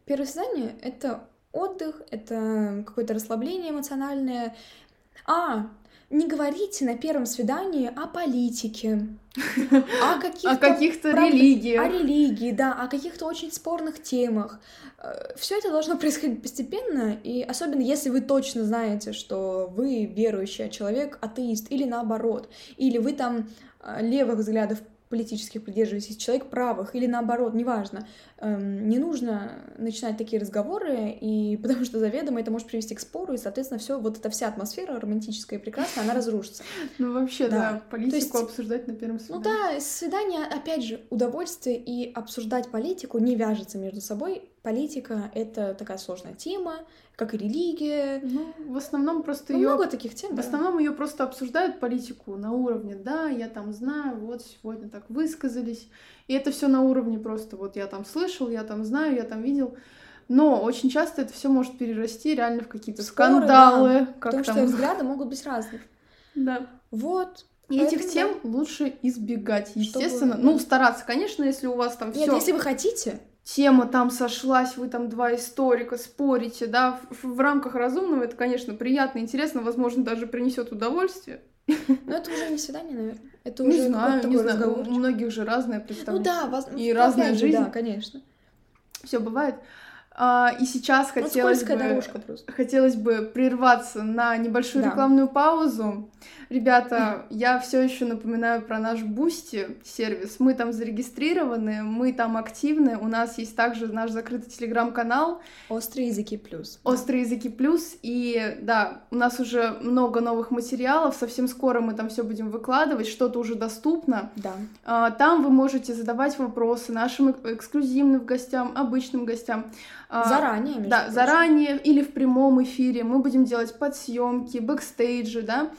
Первое свидание — это отдых, это какое-то расслабление эмоциональное. А, не говорите на первом свидании о политике, о каких-то... О каких-то правда, религиях. О религии, да, о каких-то очень спорных темах. Все это должно происходить постепенно, и особенно если вы точно знаете, что вы верующий человек, атеист, или наоборот, или вы там э, левых взглядов политических придерживаетесь, человек правых, или наоборот, неважно. Эм, Не нужно начинать такие разговоры, и потому что заведомо это может привести к спору, и, соответственно, все вот эта вся атмосфера романтическая и прекрасная, она разрушится. Ну вообще, Да. да, политику есть- обсуждать на первом Ну свидании. да, свидание, опять же, удовольствие и обсуждать политику не вяжется между собой. Политика — это такая сложная тема, как и религия. Ну, в основном просто Ну, ее много таких тем, В да. основном ее просто обсуждают политику на уровне, да, я там знаю, вот сегодня так высказались. И это все на уровне просто, вот я там слышал, я там знаю, я там видел. Но очень часто это все может перерасти реально в какие-то Споры, скандалы, как Потому там. что взгляды могут быть разные. Да. Вот. И этих тем лучше избегать, Чтобы- естественно. Ну, стараться, конечно, если у вас там Нет, все если вы хотите, тема там сошлась, вы там два историка спорите, да, в, в рамках разумного, это, конечно, приятно, интересно, возможно, даже принесет удовольствие. но это уже не свидание, наверное. Это Не уже знаю, какой-то не знаю. У разговорчик. многих же разное Ну представление. да, воз- И ну, разная жизнь. Да, конечно. Все бывает. А, и сейчас Ну, хотелось бы, дорожка просто. хотелось бы прерваться на небольшую Да. рекламную паузу. Ребята, я все еще напоминаю про наш Boosty сервис. Мы там зарегистрированы, мы там активны. У нас есть также наш закрытый телеграм-канал Острые языки плюс. Острые языки плюс. И да, у нас уже много новых материалов. Совсем скоро мы там все будем выкладывать, что-то уже доступно. Да. А, Там вы можете задавать вопросы нашим эк- эксклюзивным гостям, обычным гостям. А, Заранее, между Да, прочим. заранее или в прямом эфире. Мы будем делать подсъемки, бэкстейджи, да.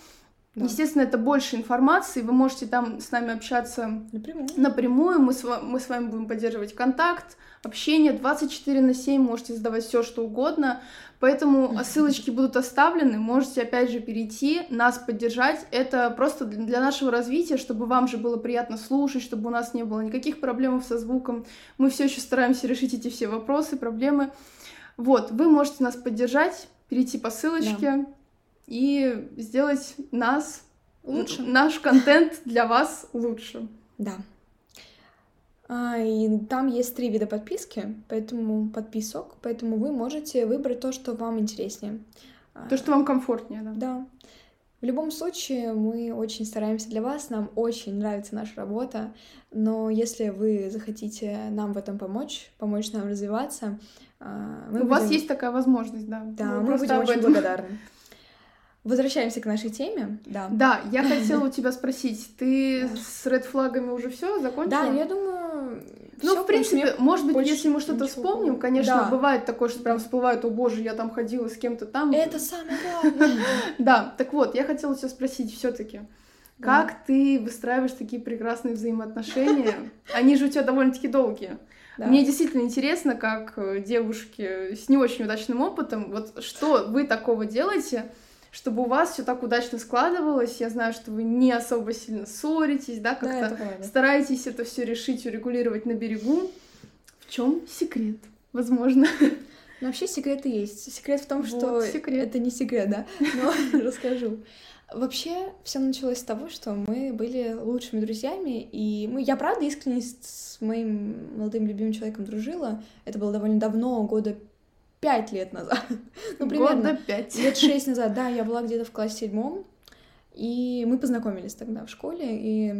Да. Естественно, это больше информации, вы можете там с нами общаться напрямую. напрямую. Мы, с, мы с вами будем поддерживать контакт, общение 24 на 7, можете задавать все, что угодно. Поэтому ссылочки будут оставлены, можете опять же перейти, нас поддержать. Это просто для нашего развития, чтобы вам же было приятно слушать, чтобы у нас не было никаких проблем со звуком. Мы все еще стараемся решить эти все вопросы, проблемы. Вот, вы можете нас поддержать, перейти по ссылочке. Да и сделать нас лучше, наш контент для вас лучше. Да. А, и там есть три вида подписки, поэтому подписок, поэтому вы можете выбрать то, что вам интереснее. То, что вам комфортнее, да. Да. В любом случае, мы очень стараемся для вас, нам очень нравится наша работа, но если вы захотите нам в этом помочь, помочь нам развиваться, а, мы У будем... вас есть такая возможность, да. Да, мы, мы будем очень благодарны. Возвращаемся к нашей теме, да. Да, я хотела у тебя спросить, ты с ред флагами уже все закончила? Да, я думаю. Ну, в принципе, может быть, если мы что-то вспомним, конечно, да. бывает такое, что прям всплывает, о боже, я там ходила с кем-то там. Это самое главное. Да, так вот, я хотела тебя спросить все-таки. Как ты выстраиваешь такие прекрасные взаимоотношения? Они же у тебя довольно-таки долгие. Да. Мне действительно интересно, как э, девушки с не очень удачным опытом, вот что вы такого делаете, чтобы у вас все так удачно складывалось. Я знаю, что вы не особо сильно ссоритесь, да, как-то да, стараетесь это все решить, урегулировать на берегу. В чем секрет? Возможно. Ну, вообще секреты есть. Секрет в том, вот, что секрет. это не секрет, да, но расскажу. Вообще, все началось с того, что мы были лучшими друзьями, и мы, я правда искренне с моим молодым любимым человеком дружила. Это было довольно давно, года пять лет назад. ну, примерно. Года пять. Лет шесть назад, да, я была где-то в классе седьмом. И мы познакомились тогда в школе, и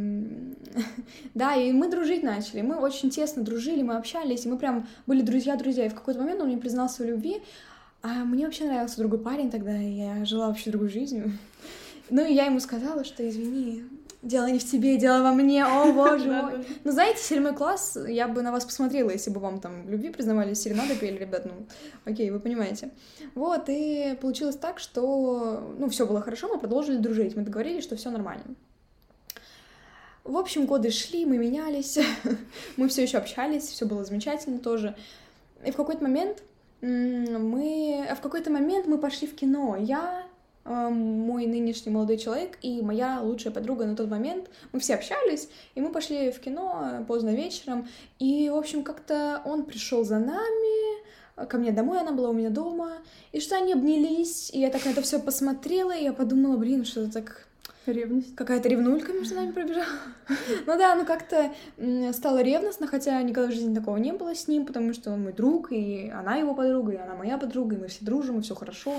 да, и мы дружить начали, мы очень тесно дружили, мы общались, и мы прям были друзья-друзья, и в какой-то момент он мне признался в любви, а мне вообще нравился другой парень тогда, и я жила вообще другой жизнью. Ну, и я ему сказала, что извини, Дело не в тебе, дело во мне, о боже мой. Ну, знаете, седьмой класс, я бы на вас посмотрела, если бы вам там в любви признавались, серенады пели, ребят, ну, окей, вы понимаете. Вот, и получилось так, что, ну, все было хорошо, мы продолжили дружить, мы договорились, что все нормально. В общем, годы шли, мы менялись, мы все еще общались, все было замечательно тоже. И в какой-то момент мы... В какой-то момент мы пошли в кино. Я, мой нынешний молодой человек и моя лучшая подруга на тот момент. Мы все общались, и мы пошли в кино поздно вечером. И, в общем, как-то он пришел за нами, ко мне домой, она была у меня дома, и что они обнялись, и я так на это все посмотрела, и я подумала, блин, что это так Ревность. Какая-то ревнулька между нами пробежала. Ну да, ну как-то стало ревностно, хотя никогда в жизни такого не было с ним, потому что он мой друг, и она его подруга, и она моя подруга, и мы все дружим, и все хорошо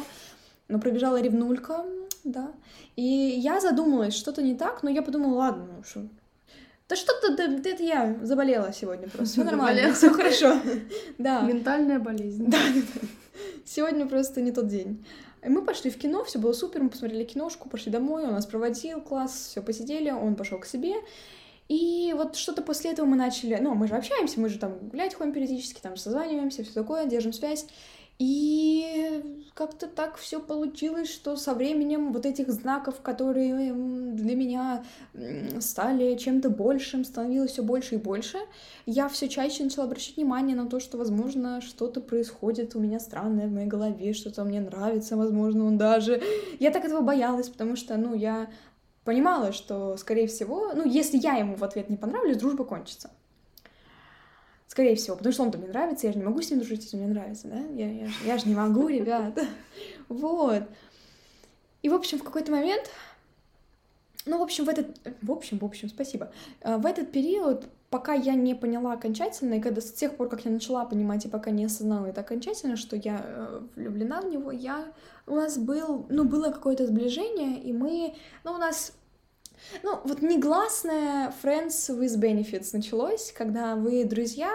но пробежала ревнулька, да. И я задумалась, что-то не так, но я подумала, ладно, ну что, да что-то, да, это я заболела сегодня просто. Все нормально, все хорошо. Да. Ментальная болезнь. Да, да. Сегодня просто не тот день. И мы пошли в кино, все было супер, мы посмотрели киношку, пошли домой, он нас проводил, класс, все посидели, он пошел к себе. И вот что-то после этого мы начали, ну, мы же общаемся, мы же там гулять ходим периодически, там созваниваемся, все такое, держим связь. И как-то так все получилось, что со временем вот этих знаков, которые для меня стали чем-то большим, становилось все больше и больше, я все чаще начала обращать внимание на то, что, возможно, что-то происходит у меня странное в моей голове, что-то мне нравится, возможно, он даже... Я так этого боялась, потому что, ну, я понимала, что, скорее всего, ну, если я ему в ответ не понравлюсь, дружба кончится. Скорее всего, потому что он-то мне нравится, я же не могу с ним дружить, если мне нравится, да? Я, я, же, я же не могу, ребят. Вот. И, в общем, в какой-то момент, ну, в общем, в этот, в общем, в общем, спасибо, э, в этот период, пока я не поняла окончательно, и когда с тех пор, как я начала понимать, и пока не осознала это окончательно, что я э, влюблена в него, я, у нас был, ну, было какое-то сближение, и мы, ну, у нас ну, вот негласное friends with benefits началось, когда вы друзья,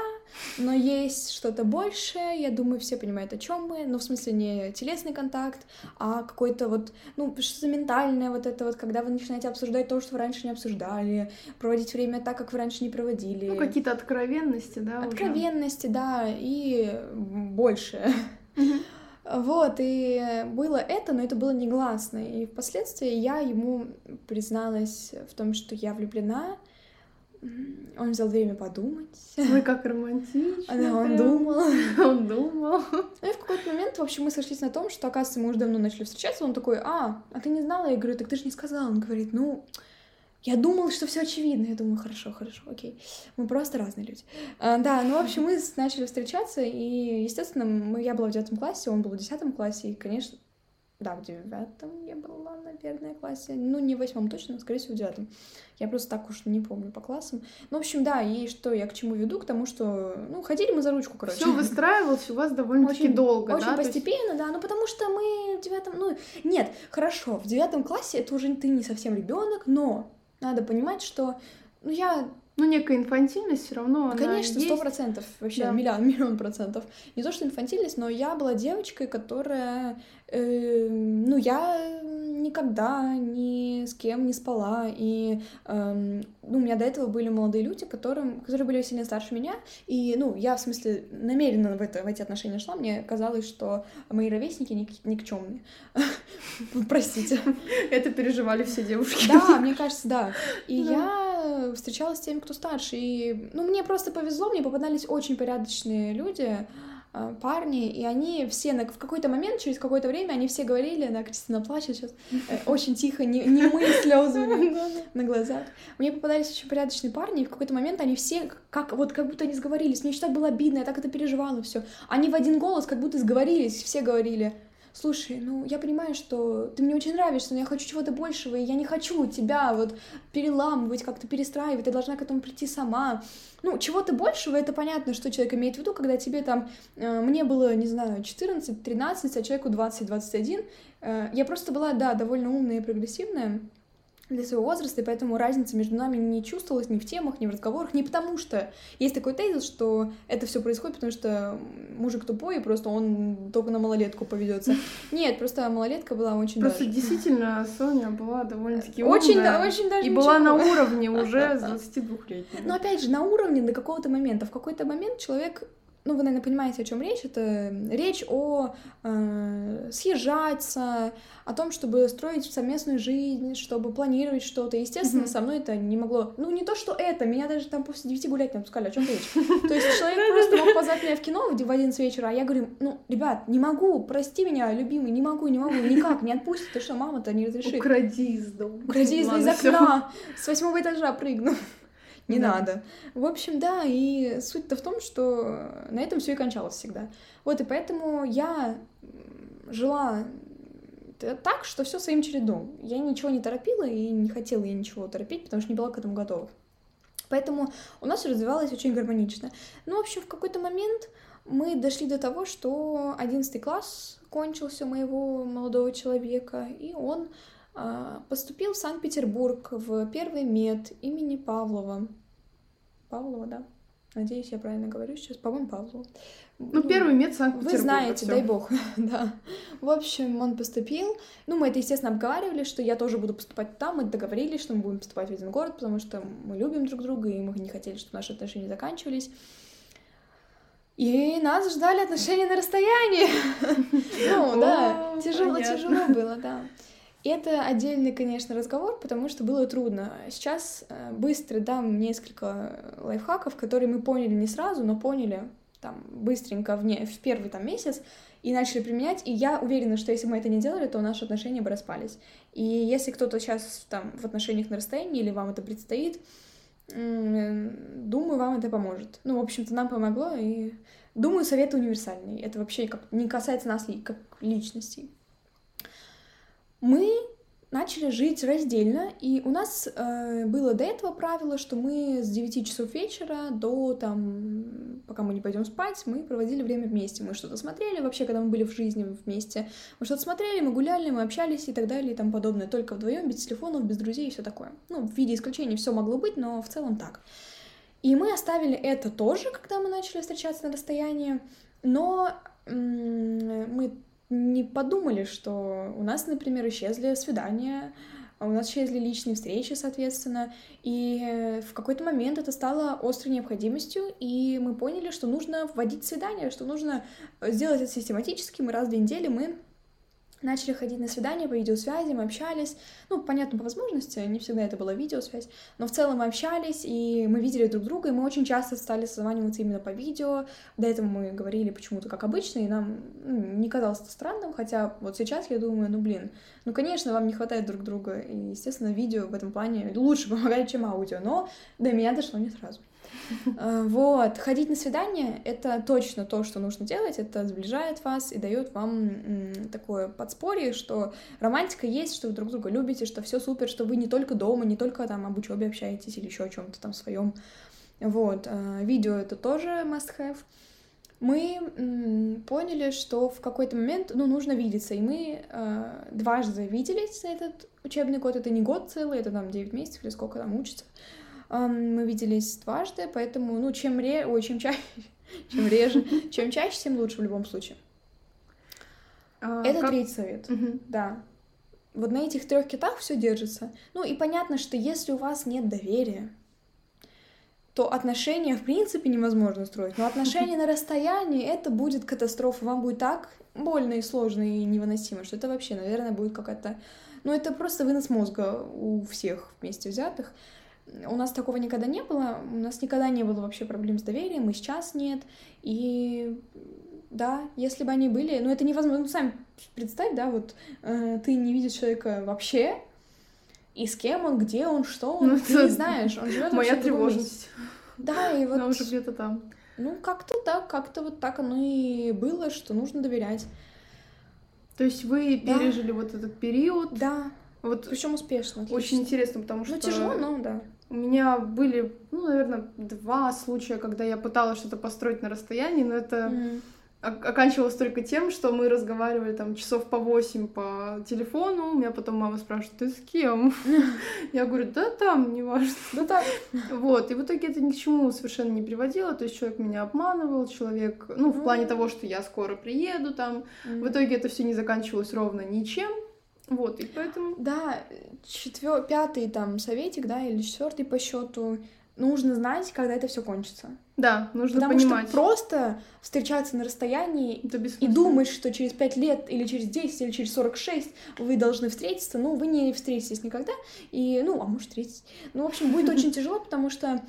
но есть что-то большее, я думаю, все понимают, о чем мы, но в смысле не телесный контакт, а какой-то вот, ну, что-то ментальное вот это вот, когда вы начинаете обсуждать то, что вы раньше не обсуждали, проводить время так, как вы раньше не проводили. Ну, какие-то откровенности, да? Откровенности, уже? да, и больше. Вот, и было это, но это было негласно. И впоследствии я ему призналась в том, что я влюблена. Он взял время подумать. Ой, как романтично. Да, он думал. Он думал. Ну и в какой-то момент, в общем, мы сошлись на том, что, оказывается, мы уже давно начали встречаться. Он такой, а, а ты не знала? Я говорю, так ты же не сказала. Он говорит, ну, я думал, что все очевидно. Я думаю, хорошо, хорошо, окей. Мы просто разные люди. А, да, ну, в общем, мы начали встречаться, и, естественно, мы, я была в девятом классе, он был в десятом классе, и, конечно, да, в девятом я была, наверное, классе. Ну, не в восьмом точно, но, скорее всего, в девятом. Я просто так уж не помню по классам. Ну, в общем, да, и что я к чему веду? К тому, что, ну, ходили мы за ручку, короче. Все выстраивалось у вас довольно-таки Очень- долго, Очень да? То есть- постепенно, да, ну потому что мы в девятом, ну нет, хорошо, в девятом классе это уже ты не совсем ребенок, но надо понимать, что, ну я, Ну, некая инфантильность все равно. конечно, сто процентов, вообще Да. миллион, миллион процентов, не то что инфантильность, но я была девочкой, которая, э, ну я никогда ни с кем не спала, и эм, ну, у меня до этого были молодые люди, которым, которые были сильно старше меня, и, ну, я, в смысле, намеренно в, это, в эти отношения шла, мне казалось, что мои ровесники ник- никчемные. Простите. Это переживали все девушки. Да, мне кажется, да. И я встречалась с теми, кто старше. И, ну, мне просто повезло, мне попадались очень порядочные люди, парни, и они все на, в какой-то момент, через какое-то время, они все говорили, да, Кристина плачет сейчас, э, очень тихо, не, не мы слезы на глазах. Мне попадались очень порядочные парни, и в какой-то момент они все, как, вот как будто они сговорились. Мне еще так было обидно, я так это переживала все. Они в один голос как будто сговорились, все говорили, слушай, ну, я понимаю, что ты мне очень нравишься, но я хочу чего-то большего, и я не хочу тебя вот переламывать, как-то перестраивать, ты должна к этому прийти сама. Ну, чего-то большего, это понятно, что человек имеет в виду, когда тебе там, э, мне было, не знаю, 14-13, а человеку 20-21, э, я просто была, да, довольно умная и прогрессивная, для своего возраста, и поэтому разница между нами не чувствовалась ни в темах, ни в разговорах, не потому что есть такой тезис, что это все происходит, потому что мужик тупой, и просто он только на малолетку поведется. Нет, просто малолетка была очень Просто даже. действительно Соня была довольно-таки Очень, умная да, очень даже И была на ничего. уровне уже с 22-летней. Но опять же, на уровне до какого-то момента. В какой-то момент человек, ну, вы, наверное, понимаете, о чем речь. Это речь о э, съезжаться, о том, чтобы строить совместную жизнь, чтобы планировать что-то. Естественно, Мгм. со мной это не могло... Ну, не то, что это, меня даже там после девяти гулять не отпускали, о чем речь. То есть человек просто мог позвать меня в кино в в 11 вечера, а я говорю, ну, ребят, не могу, прости меня, любимый, не могу, не могу, никак, не отпустит, ты что, мама-то не разрешит. Укради из дома. Укради из, окна, с восьмого этажа прыгну. Не Да. надо. В общем, да, и суть-то в том, что на этом все и кончалось всегда. Вот, и поэтому я жила так, что все своим чередом. Я ничего не торопила и не хотела я ничего торопить, потому что не была к этому готова. Поэтому у нас развивалось очень гармонично. Ну, в общем, в какой-то момент мы дошли до того, что 11 класс кончился моего молодого человека, и он поступил в Санкт-Петербург в первый мед имени Павлова. Павлова, да? Надеюсь, я правильно говорю сейчас. По-моему, Павлова. Ну, первый мед Санкт-Петербурга. Вы знаете, всё. дай бог, да. В общем, он поступил. Ну, мы это, естественно, обговаривали, что я тоже буду поступать там. Мы договорились, что мы будем поступать в один город, потому что мы любим друг друга, и мы не хотели, чтобы наши отношения заканчивались. И нас ждали отношения на расстоянии. Ну, да, О, тяжело, понятно. тяжело было, да. Это отдельный, конечно, разговор, потому что было трудно. Сейчас э, быстро дам несколько лайфхаков, которые мы поняли не сразу, но поняли там быстренько в, не, в первый там месяц и начали применять. И я уверена, что если мы это не делали, то наши отношения бы распались. И если кто-то сейчас там в отношениях на расстоянии или вам это предстоит, м, думаю, вам это поможет. Ну, в общем-то, нам помогло, и думаю, советы универсальные. Это вообще как, не касается нас как личностей. Мы начали жить раздельно, и у нас э, было до этого правило, что мы с 9 часов вечера до там, пока мы не пойдем спать, мы проводили время вместе. Мы что-то смотрели, вообще, когда мы были в жизни вместе, мы что-то смотрели, мы гуляли, мы общались и так далее и тому подобное. Только вдвоем, без телефонов, без друзей и все такое. Ну, в виде исключений все могло быть, но в целом так. И мы оставили это тоже, когда мы начали встречаться на расстоянии, но мы не подумали, что у нас, например, исчезли свидания, а у нас исчезли личные встречи, соответственно, и в какой-то момент это стало острой необходимостью, и мы поняли, что нужно вводить свидания, что нужно сделать это систематически, мы раз в две недели мы начали ходить на свидания по видеосвязи, мы общались, ну, понятно, по возможности, не всегда это была видеосвязь, но в целом мы общались, и мы видели друг друга, и мы очень часто стали созваниваться именно по видео, до этого мы говорили почему-то как обычно, и нам ну, не казалось это странным, хотя вот сейчас я думаю, ну, блин, ну, конечно, вам не хватает друг друга, и, естественно, видео в этом плане лучше помогает, чем аудио, но до меня дошло не сразу. Э, вот, ходить на свидание — это точно то, что нужно делать, это сближает вас и дает вам такое подспорье, что романтика есть, что вы друг друга любите, что все супер, что вы не только дома, не только там об учебе общаетесь или еще о чем-то там своем. Вот, э, видео — это тоже must-have. Мы поняли, что в какой-то момент, ну, нужно видеться, и мы э, дважды виделись за этот учебный год, это не год целый, это там 9 месяцев или сколько там учится. Мы виделись дважды, поэтому, ну, чем ре... Ой, чем чаще, чем реже, чем чаще, тем лучше в любом случае. А, Это третий совет, да. Вот на этих трех китах все держится. Ну и понятно, что если у вас нет доверия, то отношения в принципе невозможно строить. Но отношения на расстоянии это будет катастрофа. Вам будет так больно и сложно и невыносимо, что это вообще, наверное, будет какая-то... Ну, это просто вынос мозга у всех вместе взятых. У нас такого никогда не было, у нас никогда не было вообще проблем с доверием, и сейчас нет. И да, если бы они были, ну это невозможно, ну сами представь, да, вот э, ты не видишь человека вообще, и с кем он, где он, что он, ну, ты не знаешь, он живет Моя тревожность. Да, и вот... Она уже где-то там. Ну, как-то да, как-то вот так оно и было, что нужно доверять. То есть вы да. пережили вот этот период? Да. Вот причем успешно. Отлично. Очень интересно, потому ну, что... Ну, тяжело, но да. У меня были, ну, наверное, два случая, когда я пыталась что-то построить на расстоянии, но это mm. оканчивалось только тем, что мы разговаривали там часов по восемь по телефону. У меня потом мама спрашивает, ты с кем? Я говорю, да там, неважно. Да так. Вот, и в итоге это ни к чему совершенно не приводило. То есть человек меня обманывал, человек, ну, в плане того, что я скоро приеду там. В итоге это все не заканчивалось ровно ничем. Вот, и поэтому... Да, четвер... пятый там советик, да, или четвертый по счету. Нужно знать, когда это все кончится. Да, нужно Потому понимать. что просто встречаться на расстоянии и думать, что через пять лет или через 10 или через 46 вы должны встретиться, ну, вы не встретитесь никогда. И, ну, а может, встретитесь. Ну, в общем, будет очень тяжело, потому что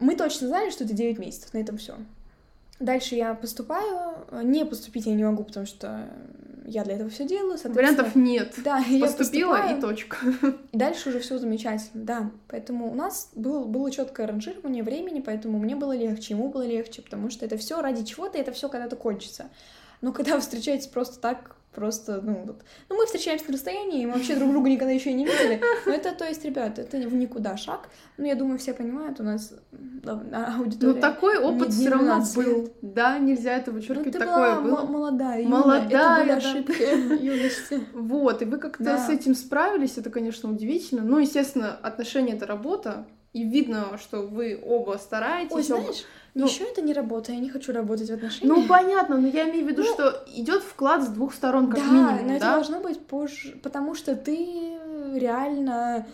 мы точно знали, что это 9 месяцев, на этом все. Дальше я поступаю. Не поступить я не могу, потому что я для этого все делаю. Вариантов нет. Да, Поступила я и точка. И дальше уже все замечательно, да. Поэтому у нас был, было четкое ранжирование времени, поэтому мне было легче, ему было легче, потому что это все ради чего-то, это все когда-то кончится. Но когда вы встречаетесь просто так, Просто, ну, вот. Ну, мы встречаемся на расстоянии, мы вообще друг друга никогда еще и не видели. Но это, то есть, ребята, это в никуда шаг. Ну, я думаю, все понимают, у нас аудитория. Ну, такой опыт все равно был. Да, нельзя это вычеркивать. Ну, такое было. молодая. Молодая. Это были ошибки юности. Вот, и вы как-то с этим справились, это, конечно, удивительно. Ну, естественно, отношения — это работа, и видно, что вы оба стараетесь. Ой, знаешь, ну, еще это не работа, я не хочу работать в отношениях. Ну, понятно, но я имею в виду, ну, что идет вклад с двух сторон, как да, минимум. Но да, это должно быть позже, потому что ты реально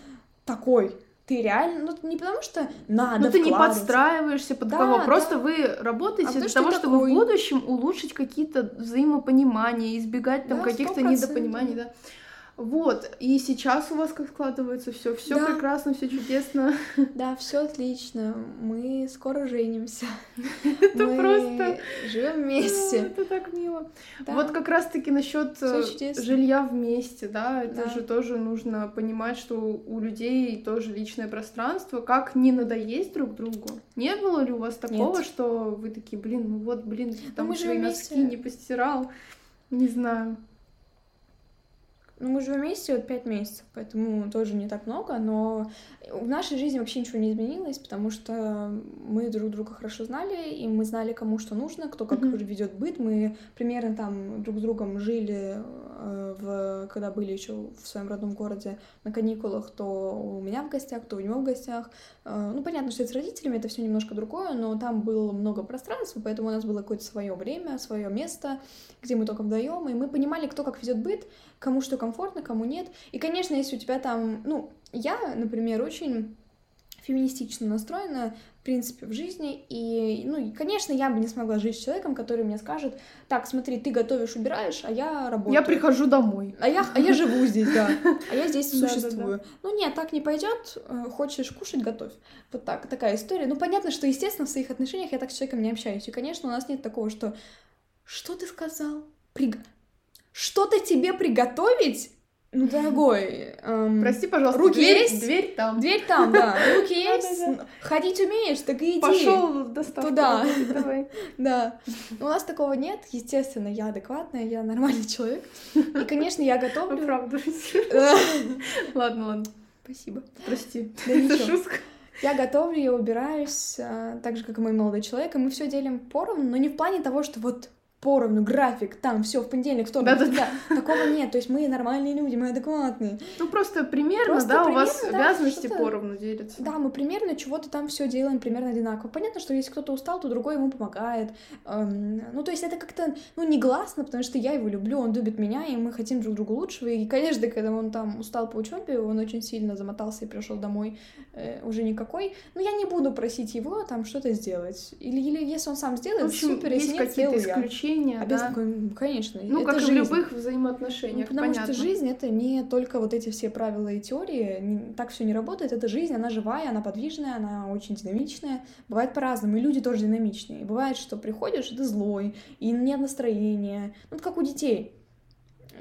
такой. Ты реально, ну не потому что надо. Ну ты не подстраиваешься под да, кого, да. просто вы работаете а для того, чтобы такой... в будущем улучшить какие-то взаимопонимания, избегать там да, каких-то недопониманий, да. Вот, и сейчас у вас как складывается все, все да. прекрасно, все чудесно. Да, все отлично. Мы скоро женимся. Это Мы просто живем вместе. Это так мило. Да. Вот как раз-таки насчет э, жилья вместе, да, это да. же тоже нужно понимать, что у людей тоже личное пространство. Как не надоесть друг другу? Не было ли у вас такого, Нет. что вы такие, блин, ну вот, блин, там мы свои носки не постирал? Не знаю. Ну, мы живем вместе вот пять месяцев, поэтому тоже не так много, но в нашей жизни вообще ничего не изменилось, потому что мы друг друга хорошо знали, и мы знали, кому что нужно, кто как mm-hmm. ведет быт. Мы примерно там друг с другом жили э, в, когда были еще в своем родном городе на каникулах, то у меня в гостях, то у него в гостях. Э, ну, понятно, что с родителями, это все немножко другое, но там было много пространства, поэтому у нас было какое-то свое время, свое место, где мы только вдвоем, и мы понимали, кто как ведет быт, кому что комфортно, кому нет. И, конечно, если у тебя там, ну, я, например, очень феминистично настроена, в принципе, в жизни. И, ну, и, конечно, я бы не смогла жить с человеком, который мне скажет, так, смотри, ты готовишь, убираешь, а я работаю. Я прихожу домой. А я, а я живу здесь, да. А я здесь существую. Ну, нет, так не пойдет. Э, хочешь кушать, готовь. Вот так, такая история. Ну, понятно, что, естественно, в своих отношениях я так с человеком не общаюсь. И, конечно, у нас нет такого, что что ты сказал? Приг... Что-то тебе приготовить? Ну, дорогой, эм, Прости, пожалуйста, руки дверь, есть? Дверь там. Дверь там, да. Руки есть? Ходить умеешь, так и иди. Пошел доставку. Туда. Да. У нас такого нет. Естественно, я адекватная, я нормальный человек. И, конечно, я готовлю. Оправдывайся. Да. Ладно, ладно. Спасибо. Прости. Да Это шутка. Я готовлю, я убираюсь, а, так же, как и мой молодой человек, и мы все делим поровну, но не в плане того, что вот поровну, график, там все в понедельник, вторник, Да-да-да. всегда. Такого нет. То есть мы нормальные люди, мы адекватные. Ну, просто примерно, Просто да, у вас примерно, да, обязанности поровну делятся. Да, мы примерно чего-то там все делаем примерно одинаково. Понятно, что если кто-то устал, то другой ему помогает. Эм, ну, то есть это как-то, ну, негласно, потому что я его люблю, он любит меня, и мы хотим друг другу лучшего. И, конечно, когда он там устал по учебе, он очень сильно замотался и пришел домой э, уже никакой. Но я не буду просить его там что-то сделать. Или, или если он сам В сделает, общем, супер, если есть нет, какие-то исключения, А без да. ну, конечно, Ну, это как и в жизнь. любых Ну, взаимоотношениях, потому понятно. что жизнь это не только вот эти все правила и теории, не- так все не работает. Это жизнь, она живая, она подвижная, она очень динамичная. Бывает по-разному, и люди тоже динамичные. Бывает, что приходишь, и ты злой, и нет настроения. Ну, это как у детей.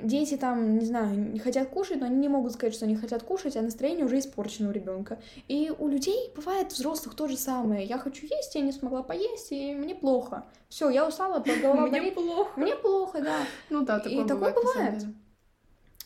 Дети там, не знаю, не хотят кушать, но они не могут сказать, что они хотят кушать, а настроение уже испорчено у ребенка. И у людей бывает взрослых то же самое. Я хочу есть, я не смогла поесть, и мне плохо. Все, я устала, голова Мне болит. плохо. Мне плохо, да. Ну да, И такое такое бывает. на самом бывает. деле.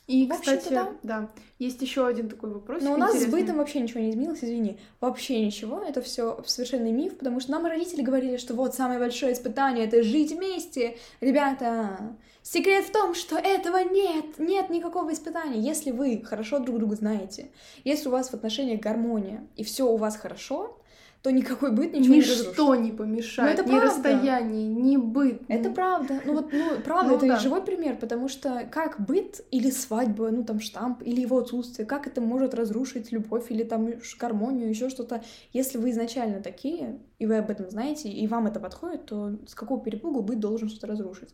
И, кстати, да. да, есть еще один такой вопрос. Но у нас с бытом вообще ничего не изменилось, извини. Вообще ничего, это все совершенный миф, потому что нам родители говорили, что вот самое большое испытание — это жить вместе. Ребята, секрет в том, что этого нет, нет никакого испытания. Если вы хорошо друг друга знаете, если у вас в отношениях гармония, и все у вас хорошо, то никакой быт ничего не разрушит. Ничто не помешает, Ну, это ни правда. расстояние, ни быт. Это правда. Ну вот, ну, правда, Ну это да. живой пример, потому что как быт или свадьба, ну там штамп, или его отсутствие, как это может разрушить любовь или там гармонию, еще что-то. Если вы изначально такие, и вы об этом знаете, и вам это подходит, то с какого перепугу быт должен что-то разрушить?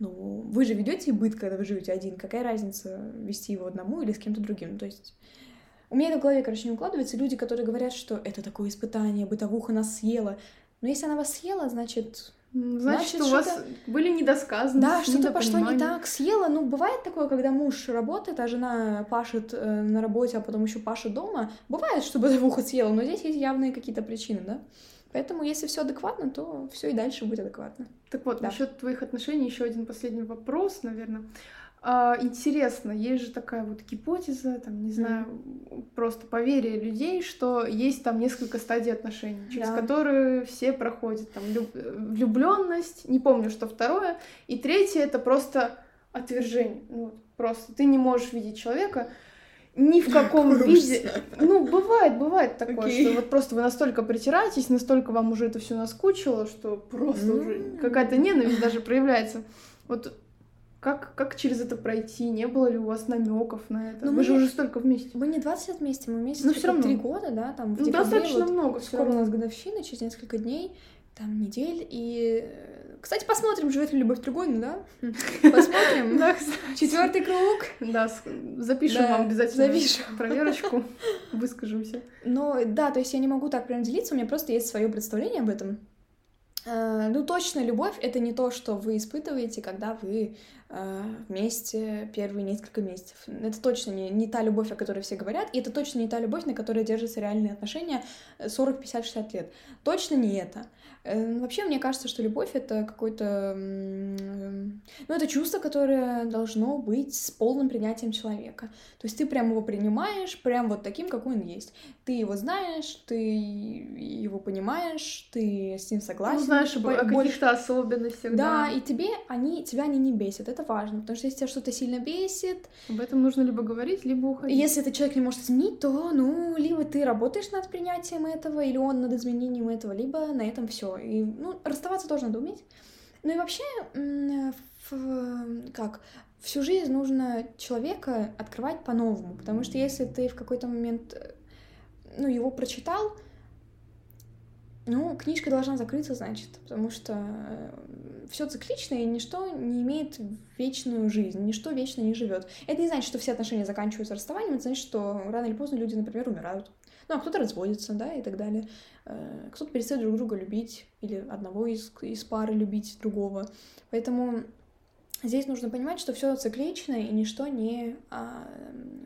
Ну, вы же ведете быт, когда вы живете один. Какая разница, вести его одному или с кем-то другим? То есть у меня это в голове, короче, не укладывается. Люди, которые говорят, что это такое испытание, бытовуха нас съела. Но если она вас съела, значит, Значит, Значит, у вас были недосказанности, да, что-то пошло не так, съела. Ну, бывает такое, когда муж работает, а жена пашет э, на работе, а потом еще пашет дома. Бывает, что бытовуха съела, но здесь есть явные какие-то причины, да? Поэтому, если все адекватно, то все и дальше будет адекватно. Так вот, Да. насчет твоих отношений еще один последний вопрос, наверное. А, интересно, есть же такая вот гипотеза, там, не знаю, просто поверие людей, что есть там несколько стадий отношений, через Да. которые все проходят. Там влюбленность, не помню, что второе, и третье это просто отвержение. Ну, просто ты не можешь видеть человека ни в каком Какой виде. Ну, бывает, бывает такое, Окей. что вот просто вы настолько притираетесь, настолько вам уже это все наскучило, что просто уже М. какая-то ненависть даже проявляется. Вот как, как через это пройти? Не было ли у вас намеков на это? Ну, Вы мы же не- уже столько вместе. Мы не 20 лет вместе, мы вместе Ну, только всё равно. три года, да, там в Ну, декабре достаточно вот много Скоро у равно. нас годовщина, через несколько дней, там, недель, и... э, Кстати, посмотрим, живет ли любовь Тригойна, да? Посмотрим. Да. Четвертый круг. Да, запишем вам обязательно проверочку, выскажемся. Но да, то есть я не могу так прям делиться, у меня просто есть свое представление об этом. Э, Ну, точно, любовь — это не то, что вы испытываете, когда вы вместе первые несколько месяцев. Это точно не, не та любовь, о которой все говорят, и это точно не та любовь, на которой держатся реальные отношения э, 40, 50, 60 лет. Точно не это. Э, Вообще, мне кажется, что любовь — это какой-то... м, Ну, это чувство, которое должно быть с полным принятием человека. То есть ты прям его принимаешь, прям вот таким, какой он есть. Ты его знаешь, ты его понимаешь, ты с ним согласен. Ну, знаешь, о больше- каких-то особенностях. Да, и тебе они, тебя они не бесят. Это важно, потому что если тебя что-то сильно бесит... Об этом нужно либо говорить, либо уходить. Если этот человек не может изменить, то, ну, либо ты работаешь над принятием этого, или он над изменением этого, либо на этом все. И, ну, расставаться тоже надо уметь. Ну и вообще, в, как, всю жизнь нужно человека открывать по-новому, потому что если ты в какой-то момент, э, ну, его прочитал, ну, книжка должна закрыться, значит, потому что э, все циклично, и ничто не имеет вечную жизнь, ничто вечно не живет. Это не значит, что все отношения заканчиваются расставанием, это значит, что рано или поздно люди, например, умирают. Ну, а кто-то разводится, да, и так далее. Э, кто-то перестает друг друга любить, или одного из, из пары любить другого. Поэтому здесь нужно понимать, что все циклично, и ничто не а,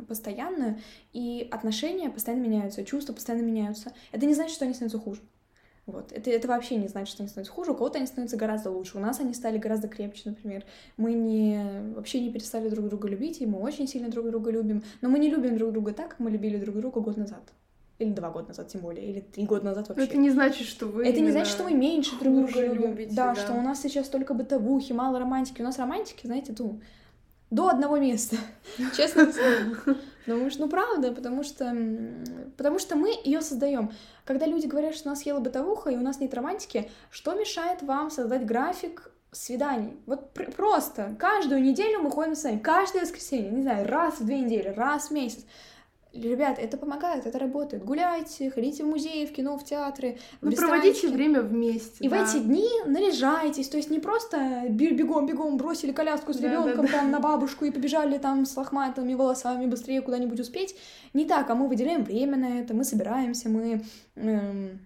постоянно, и отношения постоянно меняются, чувства постоянно меняются. Это не значит, что они становятся хуже. Вот. Это, это вообще не значит, что они становятся хуже. У кого-то они становятся гораздо лучше. У нас они стали гораздо крепче, например. Мы не, вообще не перестали друг друга любить, и мы очень сильно друг друга любим. Но мы не любим друг друга так, как мы любили друг друга год назад. Или два года назад, тем более, или три года назад вообще. это не значит, что вы. Это не значит, что мы меньше друг друга любим. любите, да, да, что у нас сейчас только бытовухи, мало романтики. У нас романтики, знаете, ну, до одного места. Честно слово. Ну, ну, правда, потому что, потому что мы ее создаем. Когда люди говорят, что у нас ела бытовуха и у нас нет романтики, что мешает вам создать график свиданий? Вот пр- просто каждую неделю мы ходим с вами, каждое воскресенье, не знаю, раз в две недели, раз в месяц. Ребят, это помогает, это работает. Гуляйте, ходите в музеи, в кино, в театры, в Ну, проводите время вместе. и да. в эти дни наряжайтесь, то есть не просто бегом-бегом бросили коляску с Да, ребенком да, да. там на бабушку и побежали там с лохматыми волосами быстрее куда-нибудь успеть. Не так, а мы выделяем время на это, мы собираемся, мы... эм,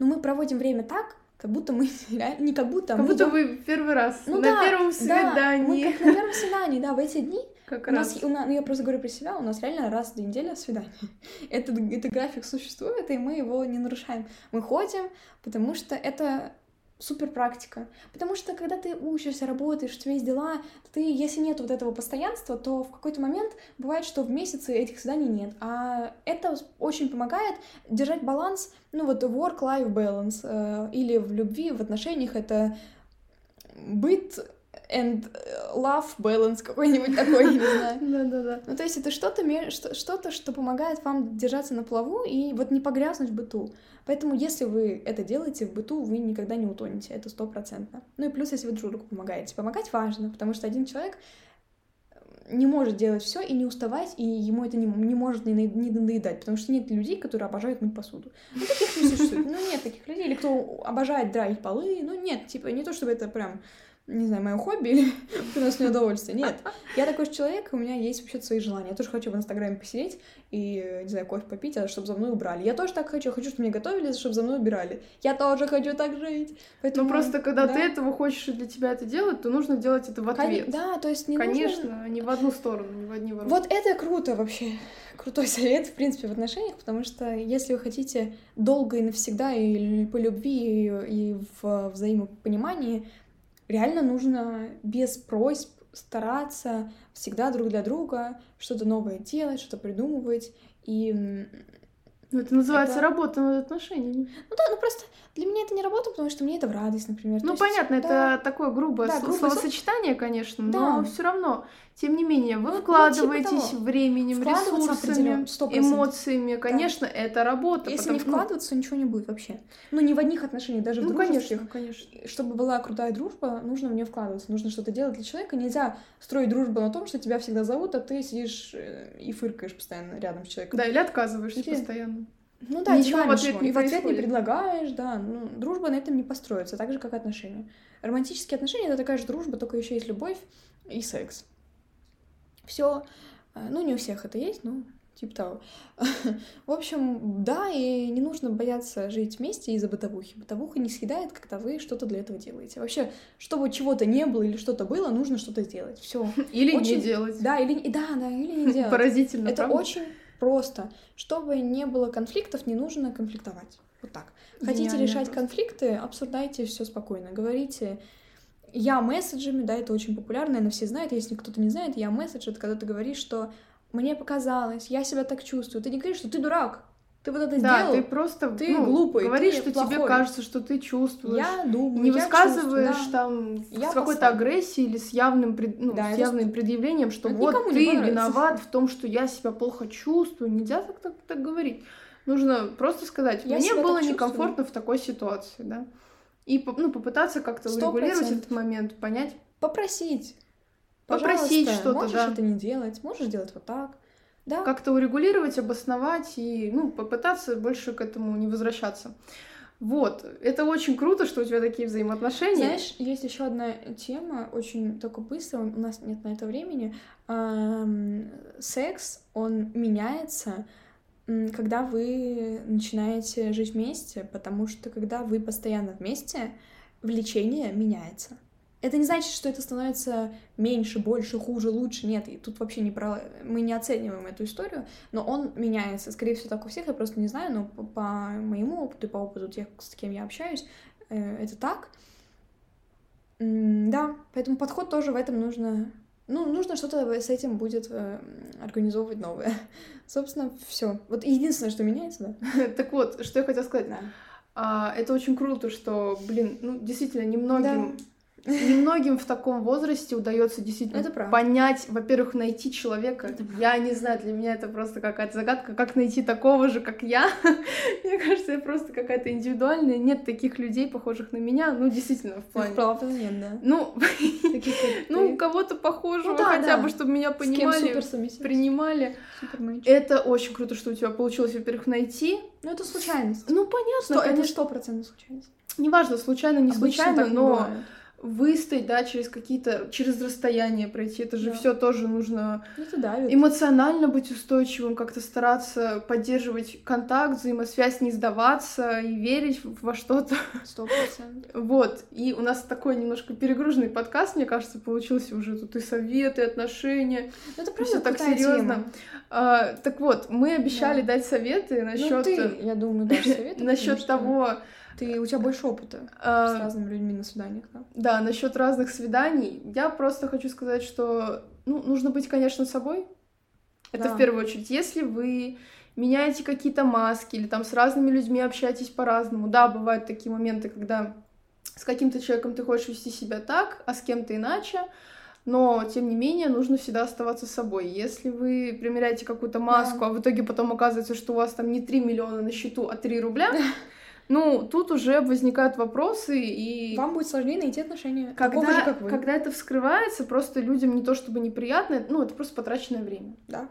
Ну, мы проводим время так, как будто мы... Не как будто, а Как мы будто идём- вы первый раз Ну на да, первом Да, мы свидании. как на первом свидании, да, в эти дни Как у нас, раз. у нас, ну, я просто говорю про себя, у нас реально раз в две недели свидание. Этот, этот график существует, и мы его не нарушаем. Мы ходим, потому что это супер практика. Потому что когда ты учишься, работаешь, у тебя есть дела, ты, если нет вот этого постоянства, то в какой-то момент бывает, что в месяце этих свиданий нет. А это очень помогает держать баланс, ну вот work-life balance, э, или в любви, в отношениях это быт and love balance какой-нибудь такой, не знаю. Да-да-да. Ну, то есть это что-то, что-то, что помогает вам держаться на плаву и вот не погрязнуть в быту. Поэтому, если вы это делаете в быту, вы никогда не утонете, это стопроцентно. Ну и плюс, если вы друг другу помогаете. Помогать важно, потому что один человек не может делать все и не уставать, и ему это не, не может не, не надоедать, потому что нет людей, которые обожают мыть посуду. Ну, таких не существует. Ну, нет таких людей. Или кто обожает драить полы. Ну, нет, типа, не то, чтобы это прям не знаю, мое хобби или приносит удовольствие. Нет. Я такой же человек, и у меня есть вообще свои желания. Я тоже хочу в Инстаграме посидеть и, не знаю, кофе попить, а чтобы за мной убрали. Я тоже так хочу. Хочу, чтобы мне готовили, чтобы за мной убирали. Я тоже хочу так жить. Поэтому, Ну просто когда да. ты этого хочешь и для тебя это делать, то нужно делать это в ответ. Да, то есть не Конечно, нужно... не в одну сторону, не в одни ворота. Вот это круто вообще. Крутой совет, в принципе, в отношениях, потому что если вы хотите долго и навсегда и по любви, и, и в взаимопонимании, реально нужно без просьб стараться всегда друг для друга что-то новое делать, что-то придумывать. И, Ну, это называется это- работа над отношениями. ну да, ну просто для меня это не работа, потому что мне это в радость, например. Ну, То есть, понятно, да. это такое грубое Да, словосочетание, конечно, но Да. все равно, тем не менее, вы Ну, ну, вкладываетесь типа того. временем, ресурсами, определенно, 100%. эмоциями. Конечно, это работа. Если не потому- ну, вкладываться, ничего не будет вообще. Ну, не в одних отношениях, даже в Ну, дружеских. конечно, конечно. чтобы была крутая дружба, нужно в нее вкладываться, нужно что-то делать для человека. Нельзя строить дружбу на том, что тебя всегда зовут, а ты сидишь э, и фыркаешь постоянно рядом с человеком. Да, или отказываешься Или- постоянно. Ну да, Ничего в ответ не в ответ не предлагаешь, да. Ну, дружба на этом не построится, так же, как отношения. Романтические отношения — это такая же дружба, только еще есть любовь и секс. Все. Ну, не у всех это есть, но типа того. В общем, да, и не нужно бояться жить вместе из-за бытовухи. Бытовуха не съедает, когда вы что-то для этого делаете. Вообще, чтобы чего-то не было или что-то было, нужно что-то сделать. Все. Или не Очень- делать. Да, или да, да, или не делать. Поразительно, Это правда? очень просто. Чтобы не было конфликтов, не нужно конфликтовать. Вот так. Хотите Гениально решать просто. конфликты, обсуждайте все спокойно. Говорите. Я месседжами, да, это очень популярно, наверное, все знают. Если кто-то не знает, я месседж, это когда ты говоришь, что мне показалось, я себя так чувствую. Ты не говоришь, что ты дурак. Ты вот это Да, сделал, ты просто ты ну, глупый, говоришь, ты что тебе плохой. кажется, что ты чувствуешь. я думаю, не я высказываешь чувствую, да. там Я с какой-то агрессией или с явным, пред- ну, Да, с явным это предъявлением, что это вот никому не ты виноват в том, что я себя плохо чувствую. Нельзя так, так, так говорить. Нужно просто сказать, Я мне было так чувствую. некомфортно в такой ситуации, да. И ну, попытаться как-то урегулировать этот момент, понять. Попросить. Попросить Пожалуйста, что-то, можешь да. это не делать, можешь делать вот так. Да, как-то урегулировать, обосновать и, ну, попытаться больше к этому не возвращаться. Вот, это очень круто, что у тебя такие взаимоотношения. Знаешь, есть еще одна тема, очень только быстро, у нас нет на это времени. Ам, Секс, он меняется, когда вы начинаете жить вместе, потому что когда вы постоянно вместе, влечение меняется. Это не значит, что это становится меньше, больше, хуже, лучше. Нет, и тут вообще не про... Мы не оцениваем эту историю, но он меняется. Скорее всего, так у всех, я просто не знаю, но по, по моему опыту и по опыту тех, с кем я общаюсь, э, это так. Да, поэтому подход тоже в этом нужно... Ну, нужно что-то с этим будет э, организовывать новое. Собственно, все. Вот единственное, что меняется, да. Так вот, что я хотела сказать. Да. А, это очень круто, что, блин, ну, действительно, немногим, немногим в таком возрасте удается действительно Это правда. понять, во-первых, найти человека. Я не знаю, для меня это просто какая-то загадка, как найти такого же, как я. Мне кажется, я просто какая-то индивидуальная. Нет таких людей, похожих на меня. Ну, действительно, в плане. Правда, нет, да. Ну, ну, кого-то похожего, Ну хотя бы, чтобы меня понимали, принимали. Это очень круто, что у тебя получилось, во-первых, найти. Ну, это случайность. Ну, понятно, это сто процентов случайность. Неважно, случайно, не случайно, но. Выстоять, да, через какие-то, через расстояние пройти, это же Да. все тоже нужно Это давит. эмоционально быть устойчивым, как-то стараться поддерживать контакт, взаимосвязь, не сдаваться и верить во что-то. Сто процентов. Вот, и у нас такой немножко перегруженный подкаст, мне кажется, получился уже тут и советы, и отношения, Ну, это все так серьезно. А, так вот, мы обещали Да. дать советы Ну, насчет ты, я думаю, дашь советы. насчет потому что того, Ты, у тебя больше опыта а, с разными людьми на свиданиях, да? Да, насчет разных свиданий. Я просто хочу сказать, что ну, нужно быть, конечно, собой. Это Да. в первую очередь. Если вы меняете какие-то маски или там с разными людьми общаетесь по-разному. Да, бывают такие моменты, когда с каким-то человеком ты хочешь вести себя так, а с кем-то иначе. Но, тем не менее, нужно всегда оставаться собой. Если вы примеряете какую-то маску, а в итоге потом оказывается, что у вас там не 3 миллиона на счету, а 3 рубля, ну, тут уже возникают вопросы, и Вам будет сложнее найти отношения. такого когда, же, как вы. когда это вскрывается, просто людям не то чтобы неприятно, ну, это просто потраченное время. Да.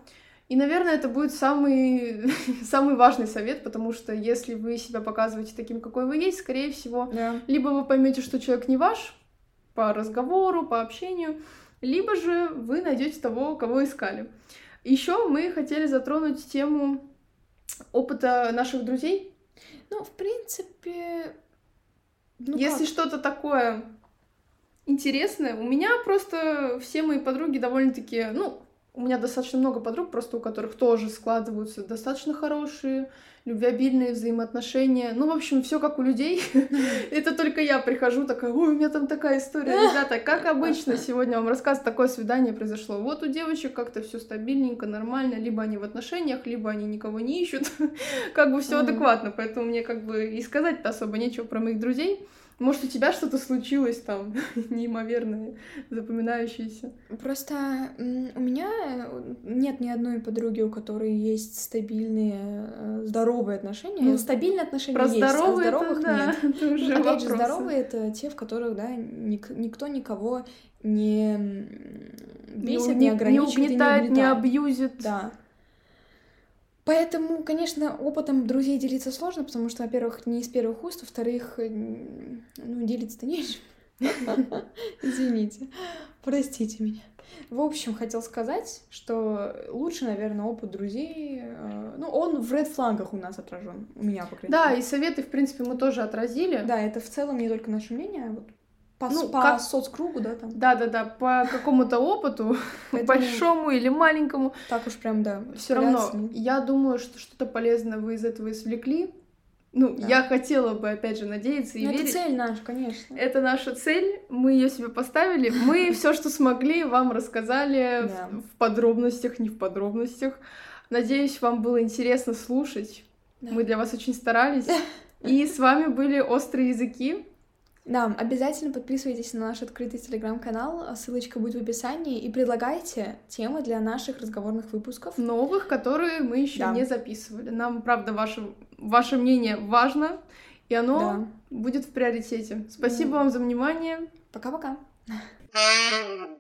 И, наверное, это будет самый, самый важный совет, потому что если вы себя показываете таким, какой вы есть, скорее всего, Да. либо вы поймете, что человек не ваш по разговору, по общению, либо же вы найдете того, кого искали. Еще мы хотели затронуть тему опыта наших друзей. Ну, в принципе... Ну, Если как? что-то такое интересное, у меня просто все мои подруги довольно-таки, ну, у меня достаточно много подруг, просто у которых тоже складываются достаточно хорошие, любвеобильные взаимоотношения. Ну, в общем, все как у людей. Это только я прихожу такая, ой, у меня там такая история. Ребята, как обычно, сегодня вам рассказ, такое свидание произошло. Вот у девочек как-то все стабильненько, нормально. Либо они в отношениях, либо они никого не ищут. Как бы все адекватно. Поэтому мне как бы и сказать-то особо нечего про моих друзей. Может, у тебя что-то случилось там неимоверное, запоминающееся? Просто у меня э, нет ни одной подруги, у которой есть стабильные, э, здоровые отношения. Ну, Стабильные отношения Про есть, здоровые, а здоровых это, да, нет. это Ну, уже Опять же, здоровые это те, в которых, да, ник- никто никого не бесит, не, не, ограничивает и угнетает, не угнетает. абьюзит. Да. Поэтому, конечно, опытом друзей делиться сложно, потому что, во-первых, не из первых уст, во-вторых, ну, делиться-то нечем. Извините, простите меня. В общем, хотел сказать, что лучше, наверное, опыт друзей, э, ну, он в ред флагах у нас отражен, у меня, по крайней Да, мере. и советы, в принципе, мы тоже отразили. Да, это в целом не только наше мнение, а вот по, Ну, по как- соцкругу, да, там. Да, да, да, по какому-то опыту, Поэтому большому или маленькому, Так уж прям, да. все равно, я думаю, что что-то полезное вы из этого извлекли. Ну, Да. я хотела бы, опять же, надеяться и Ну, это верить. цель наша, конечно. Это наша цель, мы ее себе поставили. Мы все, что смогли, вам рассказали в, подробностях, не в подробностях. Надеюсь, вам было интересно слушать. Мы для вас очень старались. И с вами были «Острые языки». Да, обязательно подписывайтесь на наш открытый телеграм-канал, ссылочка будет в описании, и предлагайте темы для наших разговорных выпусков. Новых, которые мы еще да. не записывали. Нам, правда, ваше, ваше мнение важно, и оно да. будет в приоритете. Спасибо mm. вам за внимание. Пока-пока.